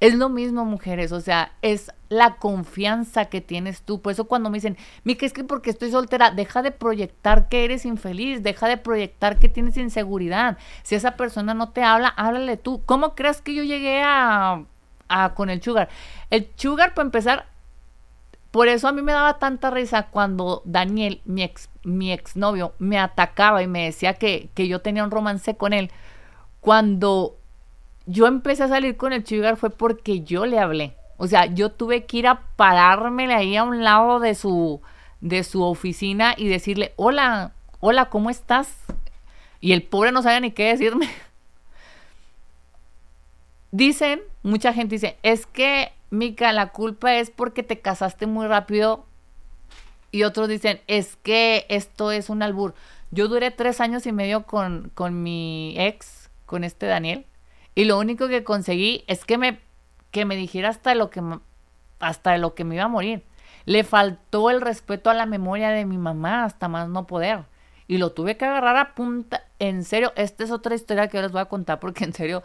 Es lo mismo, mujeres, o sea, es la confianza que tienes tú. Por eso cuando me dicen, Mica, es que porque estoy soltera, deja de proyectar que eres infeliz, deja de proyectar que tienes inseguridad. Si esa persona no te habla, háblale tú. ¿Cómo crees que yo llegué a, a con el sugar? El sugar, para empezar, por eso a mí me daba tanta risa cuando Daniel, mi ex, mi exnovio, me atacaba y me decía que, que yo tenía un romance con él. Cuando yo empecé a salir con el Sugar fue porque yo le hablé. O sea, yo tuve que ir a parármele ahí a un lado de su, de su oficina y decirle, hola, hola, ¿cómo estás? Y el pobre no sabía ni qué decirme. Dicen, mucha gente dice, es que Mica, la culpa es porque te casaste muy rápido. Y otros dicen, es que esto es un albur. Yo duré tres años y medio con, con mi ex, con este Daniel. Y lo único que conseguí es que me, que me dijera hasta lo que, hasta lo que me iba a morir. Le faltó el respeto a la memoria de mi mamá hasta más no poder. Y lo tuve que agarrar a punta. En serio, esta es otra historia que les voy a contar porque en serio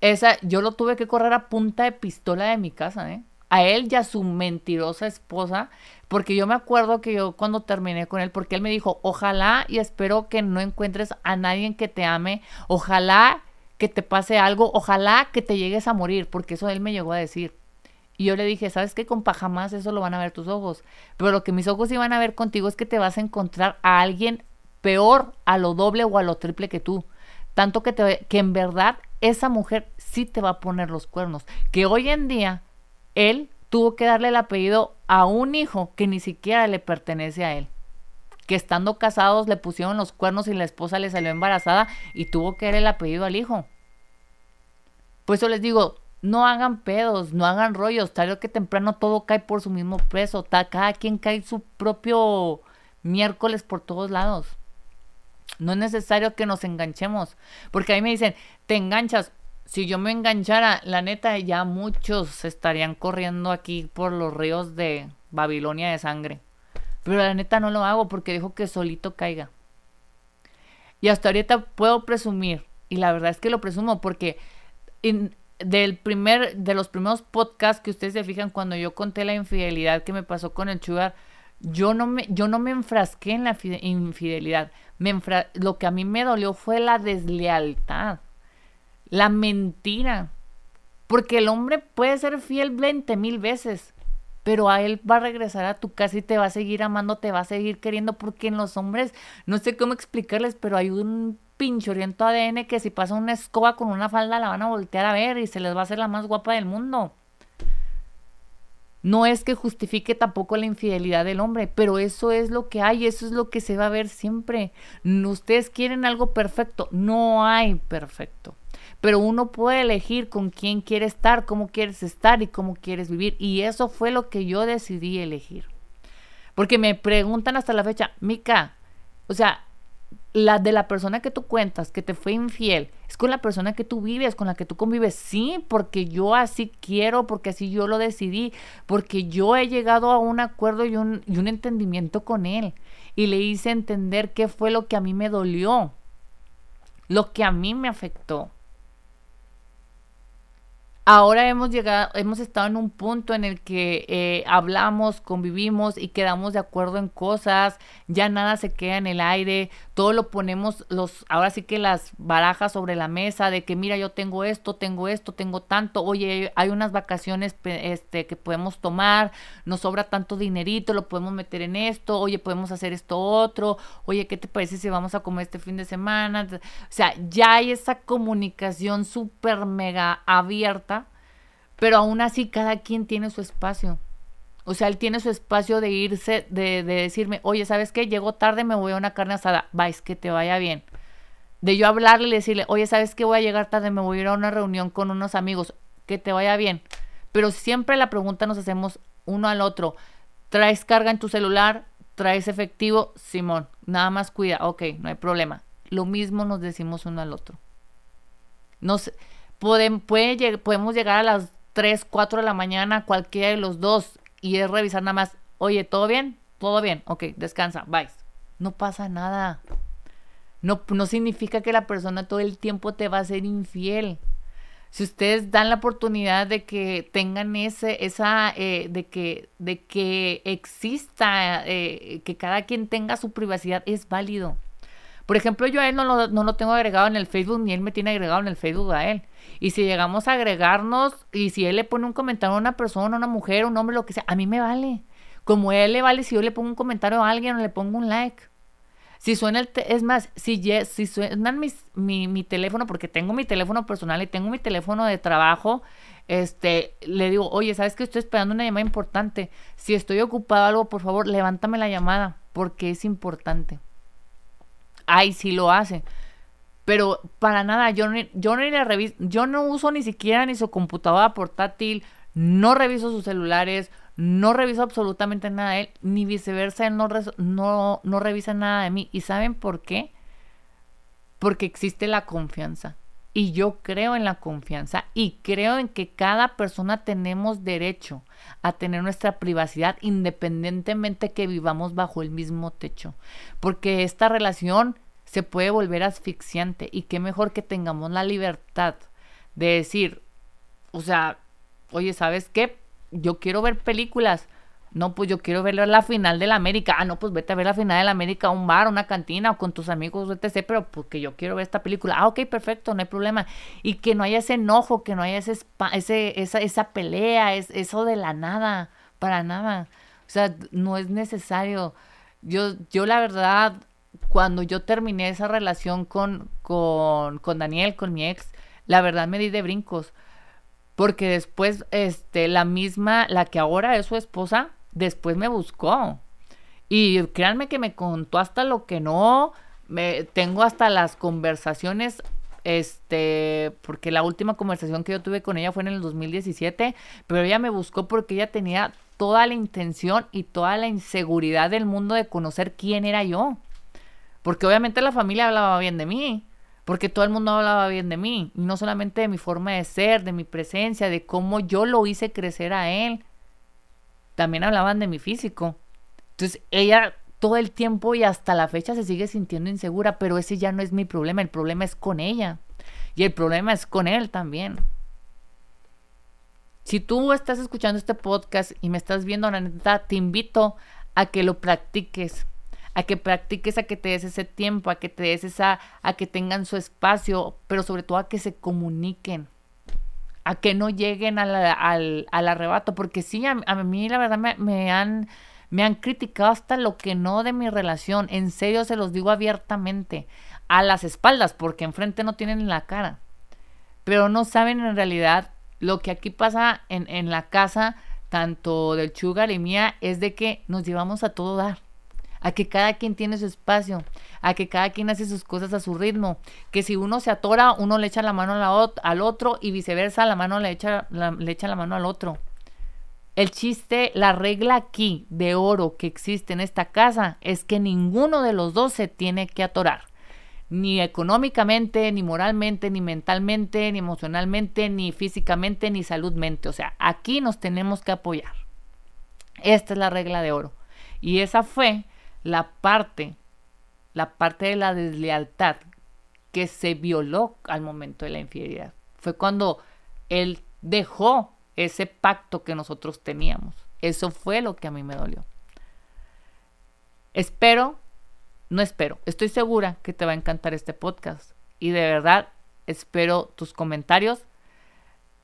esa, yo lo tuve que correr a punta de pistola de mi casa, ¿eh? A él y a su mentirosa esposa, porque yo me acuerdo que yo cuando terminé con él, porque él me dijo, ojalá y espero que no encuentres a nadie que te ame, ojalá que te pase algo, ojalá que te llegues a morir, porque eso él me llegó a decir. Y yo le dije, ¿sabes qué, compa? Jamás eso lo van a ver tus ojos. Pero lo que mis ojos iban a ver contigo es que te vas a encontrar a alguien peor, a lo doble o a lo triple que tú. Tanto que, te, que en verdad esa mujer sí te va a poner los cuernos. Que hoy en día él tuvo que darle el apellido a un hijo que ni siquiera le pertenece a él. Que estando casados le pusieron los cuernos y la esposa le salió embarazada y tuvo que dar el apellido al hijo. Por eso les digo, no hagan pedos, no hagan rollos, tarde que temprano todo cae por su mismo peso, cada quien cae su propio miércoles por todos lados. No es necesario que nos enganchemos, porque ahí me dicen, te enganchas. Si yo me enganchara, la neta, ya muchos estarían corriendo aquí por los ríos de Babilonia de sangre. Pero la neta no lo hago porque dejo que solito caiga. Y hasta ahorita puedo presumir, y la verdad es que lo presumo porque del primer, de los primeros podcasts que ustedes se fijan cuando yo conté la infidelidad que me pasó con el Sugar, yo no me, yo no me enfrasqué en la infidelidad. Me lo que a mí me dolió fue la deslealtad, la mentira. Porque el hombre puede ser fiel 20 mil veces, pero a él va a regresar a tu casa y te va a seguir amando, te va a seguir queriendo, porque en los hombres, no sé cómo explicarles, pero hay un pinchoriento ADN que si pasa una escoba con una falda la van a voltear a ver y se les va a hacer la más guapa del mundo. No es que justifique tampoco la infidelidad del hombre, pero eso es lo que hay, eso es lo que se va a ver siempre. Ustedes quieren algo perfecto, no hay perfecto. Pero uno puede elegir con quién quiere estar, cómo quieres estar y cómo quieres vivir. Y eso fue lo que yo decidí elegir. Porque me preguntan hasta la fecha, Mica, o sea, la de la persona que tú cuentas que te fue infiel es con la persona que tú vives, con la que tú convives. Sí, porque yo así quiero, porque así yo lo decidí, porque yo he llegado a un acuerdo y un, y un entendimiento con él. Y le hice entender qué fue lo que a mí me dolió, lo que a mí me afectó ahora hemos llegado, hemos estado en un punto en el que eh, hablamos, convivimos y quedamos de acuerdo en cosas, ya nada se queda en el aire, todo lo ponemos, los, ahora sí que las barajas sobre la mesa de que mira, yo tengo esto, tengo esto, tengo tanto, oye, hay unas vacaciones este, que podemos tomar, nos sobra tanto dinerito, lo podemos meter en esto, oye, podemos hacer esto otro, oye, ¿qué te parece si vamos a comer este fin de semana? O sea, ya hay esa comunicación súper mega abierta pero aún así cada quien tiene su espacio. O sea, él tiene su espacio de irse, de, decirme, oye, ¿sabes qué? Llego tarde, me voy a una carne asada. Vais, que te vaya bien. De yo hablarle y decirle, oye, ¿sabes qué? Voy a llegar tarde, me voy a ir a una reunión con unos amigos. Que te vaya bien. Pero siempre la pregunta nos hacemos uno al otro. ¿Traes carga en tu celular? ¿Traes efectivo? Simón, nada más cuida. Ok, no hay problema. Lo mismo nos decimos uno al otro. Nos, puede, podemos llegar a las 3, 4 de la mañana, cualquiera de los dos, y es revisar nada más, oye, ¿todo bien? Todo bien, ok, descansa, bye. No pasa nada. No, no significa que la persona todo el tiempo te va a ser infiel. Si ustedes dan la oportunidad de que tengan ese, esa, eh, de que, de que exista, eh, que cada quien tenga su privacidad, es válido. Por ejemplo, yo a él no lo, tengo agregado en el Facebook, ni él me tiene agregado en el Facebook a él. Y si llegamos a agregarnos y si él le pone un comentario a una persona, a una mujer, un hombre, lo que sea, a mí me vale. Como a él le vale si yo le pongo un comentario a alguien o le pongo un like. Si suena el, es más, si, si suena mi, mi teléfono, porque tengo mi teléfono personal y tengo mi teléfono de trabajo, este, le digo, oye, ¿sabes que estoy esperando una llamada importante? Si estoy ocupado algo, por favor, levántame la llamada, porque es importante. Ay, sí lo hace. Pero para nada, yo, yo, yo no uso ni siquiera ni su computadora portátil, no reviso sus celulares, no reviso absolutamente nada de él, ni viceversa, él no, no, no revisa nada de mí. ¿Y saben por qué? Porque existe la confianza. Y yo creo en la confianza y creo en que cada persona tenemos derecho a tener nuestra privacidad independientemente que vivamos bajo el mismo techo. Porque esta relación se puede volver asfixiante y qué mejor que tengamos la libertad de decir, o sea, oye, ¿sabes qué? Yo quiero ver películas. No, pues yo quiero ver la final de la América. Ah, no, pues vete a ver la final de la América a un bar, a una cantina o con tus amigos, etc. Pero porque yo quiero ver esta película. Ah, ok, perfecto, no hay problema. Y que no haya ese enojo, que no haya ese, ese esa, esa pelea, es, eso de la nada, para nada. O sea, no es necesario. Yo, yo la verdad, cuando yo terminé esa relación con, con, con Daniel, con mi ex, la verdad me di de brincos. Porque después, este, la misma, la que ahora es su esposa, después me buscó. Y créanme que me contó hasta lo que no. Me, tengo hasta las conversaciones, este, porque la última conversación que yo tuve con ella fue en el 2017, pero ella me buscó porque ella tenía toda la intención y toda la inseguridad del mundo de conocer quién era yo. Porque obviamente la familia hablaba bien de mí, porque todo el mundo hablaba bien de mí, y no solamente de mi forma de ser, de mi presencia, de cómo yo lo hice crecer a él, también hablaban de mi físico. Entonces ella todo el tiempo y hasta la fecha se sigue sintiendo insegura, pero ese ya no es mi problema, el problema es con ella y el problema es con él también. Si tú estás escuchando este podcast y me estás viendo, la neta, te invito a que lo practiques a que practiques, a que te des ese tiempo, a que te des esa, a que tengan su espacio, pero sobre todo a que se comuniquen, a que no lleguen al, al, arrebato, porque sí, a, mí la verdad me, me, han, me han criticado hasta lo que no de mi relación, en serio se los digo abiertamente, a las espaldas, porque enfrente no tienen la cara, pero no saben en realidad lo que aquí pasa en, en la casa tanto del Sugar y mía, es de que nos llevamos a todo dar a que cada quien tiene su espacio, a que cada quien hace sus cosas a su ritmo, que si uno se atora, uno le echa la mano al otro y viceversa, la mano le echa la, le echa la mano al otro. El chiste, la regla aquí de oro que existe en esta casa es que ninguno de los dos se tiene que atorar. Ni económicamente, ni moralmente, ni mentalmente, ni emocionalmente, ni físicamente, ni saludmente. O sea, aquí nos tenemos que apoyar. Esta es la regla de oro. Y esa fue la parte, la parte de la deslealtad que se violó al momento de la infidelidad. Fue cuando él dejó ese pacto que nosotros teníamos. Eso fue lo que a mí me dolió. Espero, no espero, estoy segura que te va a encantar este podcast. Y de verdad, espero tus comentarios.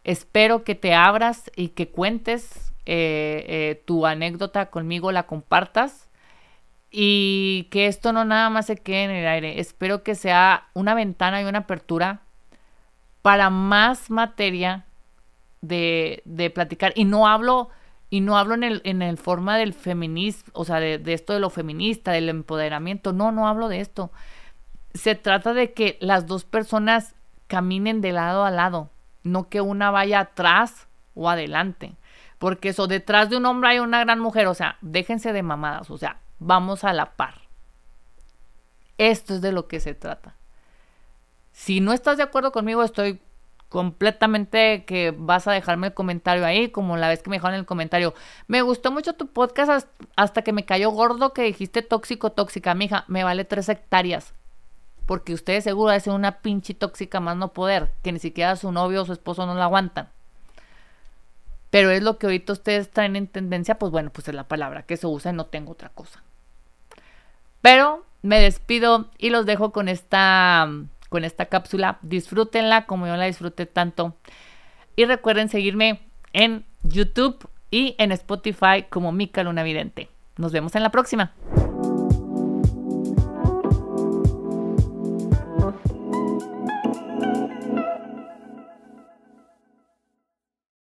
Espero que te abras y que cuentes eh, eh, tu anécdota conmigo, la compartas y que esto no nada más se quede en el aire. Espero que sea una ventana y una apertura para más materia de, de platicar. Y no hablo, y no hablo en el, en el forma del feminismo, o sea, de, de esto de lo feminista, del empoderamiento. No, no hablo de esto. Se trata de que las dos personas caminen de lado a lado, no que una vaya atrás o adelante. Porque eso, detrás de un hombre hay una gran mujer, o sea, déjense de mamadas, o sea, vamos a la par. Esto es de lo que se trata. Si no estás de acuerdo conmigo, estoy completamente que vas a dejarme el comentario ahí, como la vez que me dejaron el comentario. Me gustó mucho tu podcast hasta que me cayó gordo que dijiste tóxico, tóxica. Mija, me vale tres hectáreas. Porque ustedes seguro ser una pinche tóxica más no poder, que ni siquiera su novio o su esposo no la aguantan. Pero es lo que ahorita ustedes traen en tendencia, pues bueno, pues es la palabra que se usa y no tengo otra cosa. Pero me despido y los dejo con esta, con esta cápsula. Disfrútenla como yo la disfruté tanto. Y recuerden seguirme en YouTube y en Spotify como Mica Luna Vidente. Nos vemos en la próxima.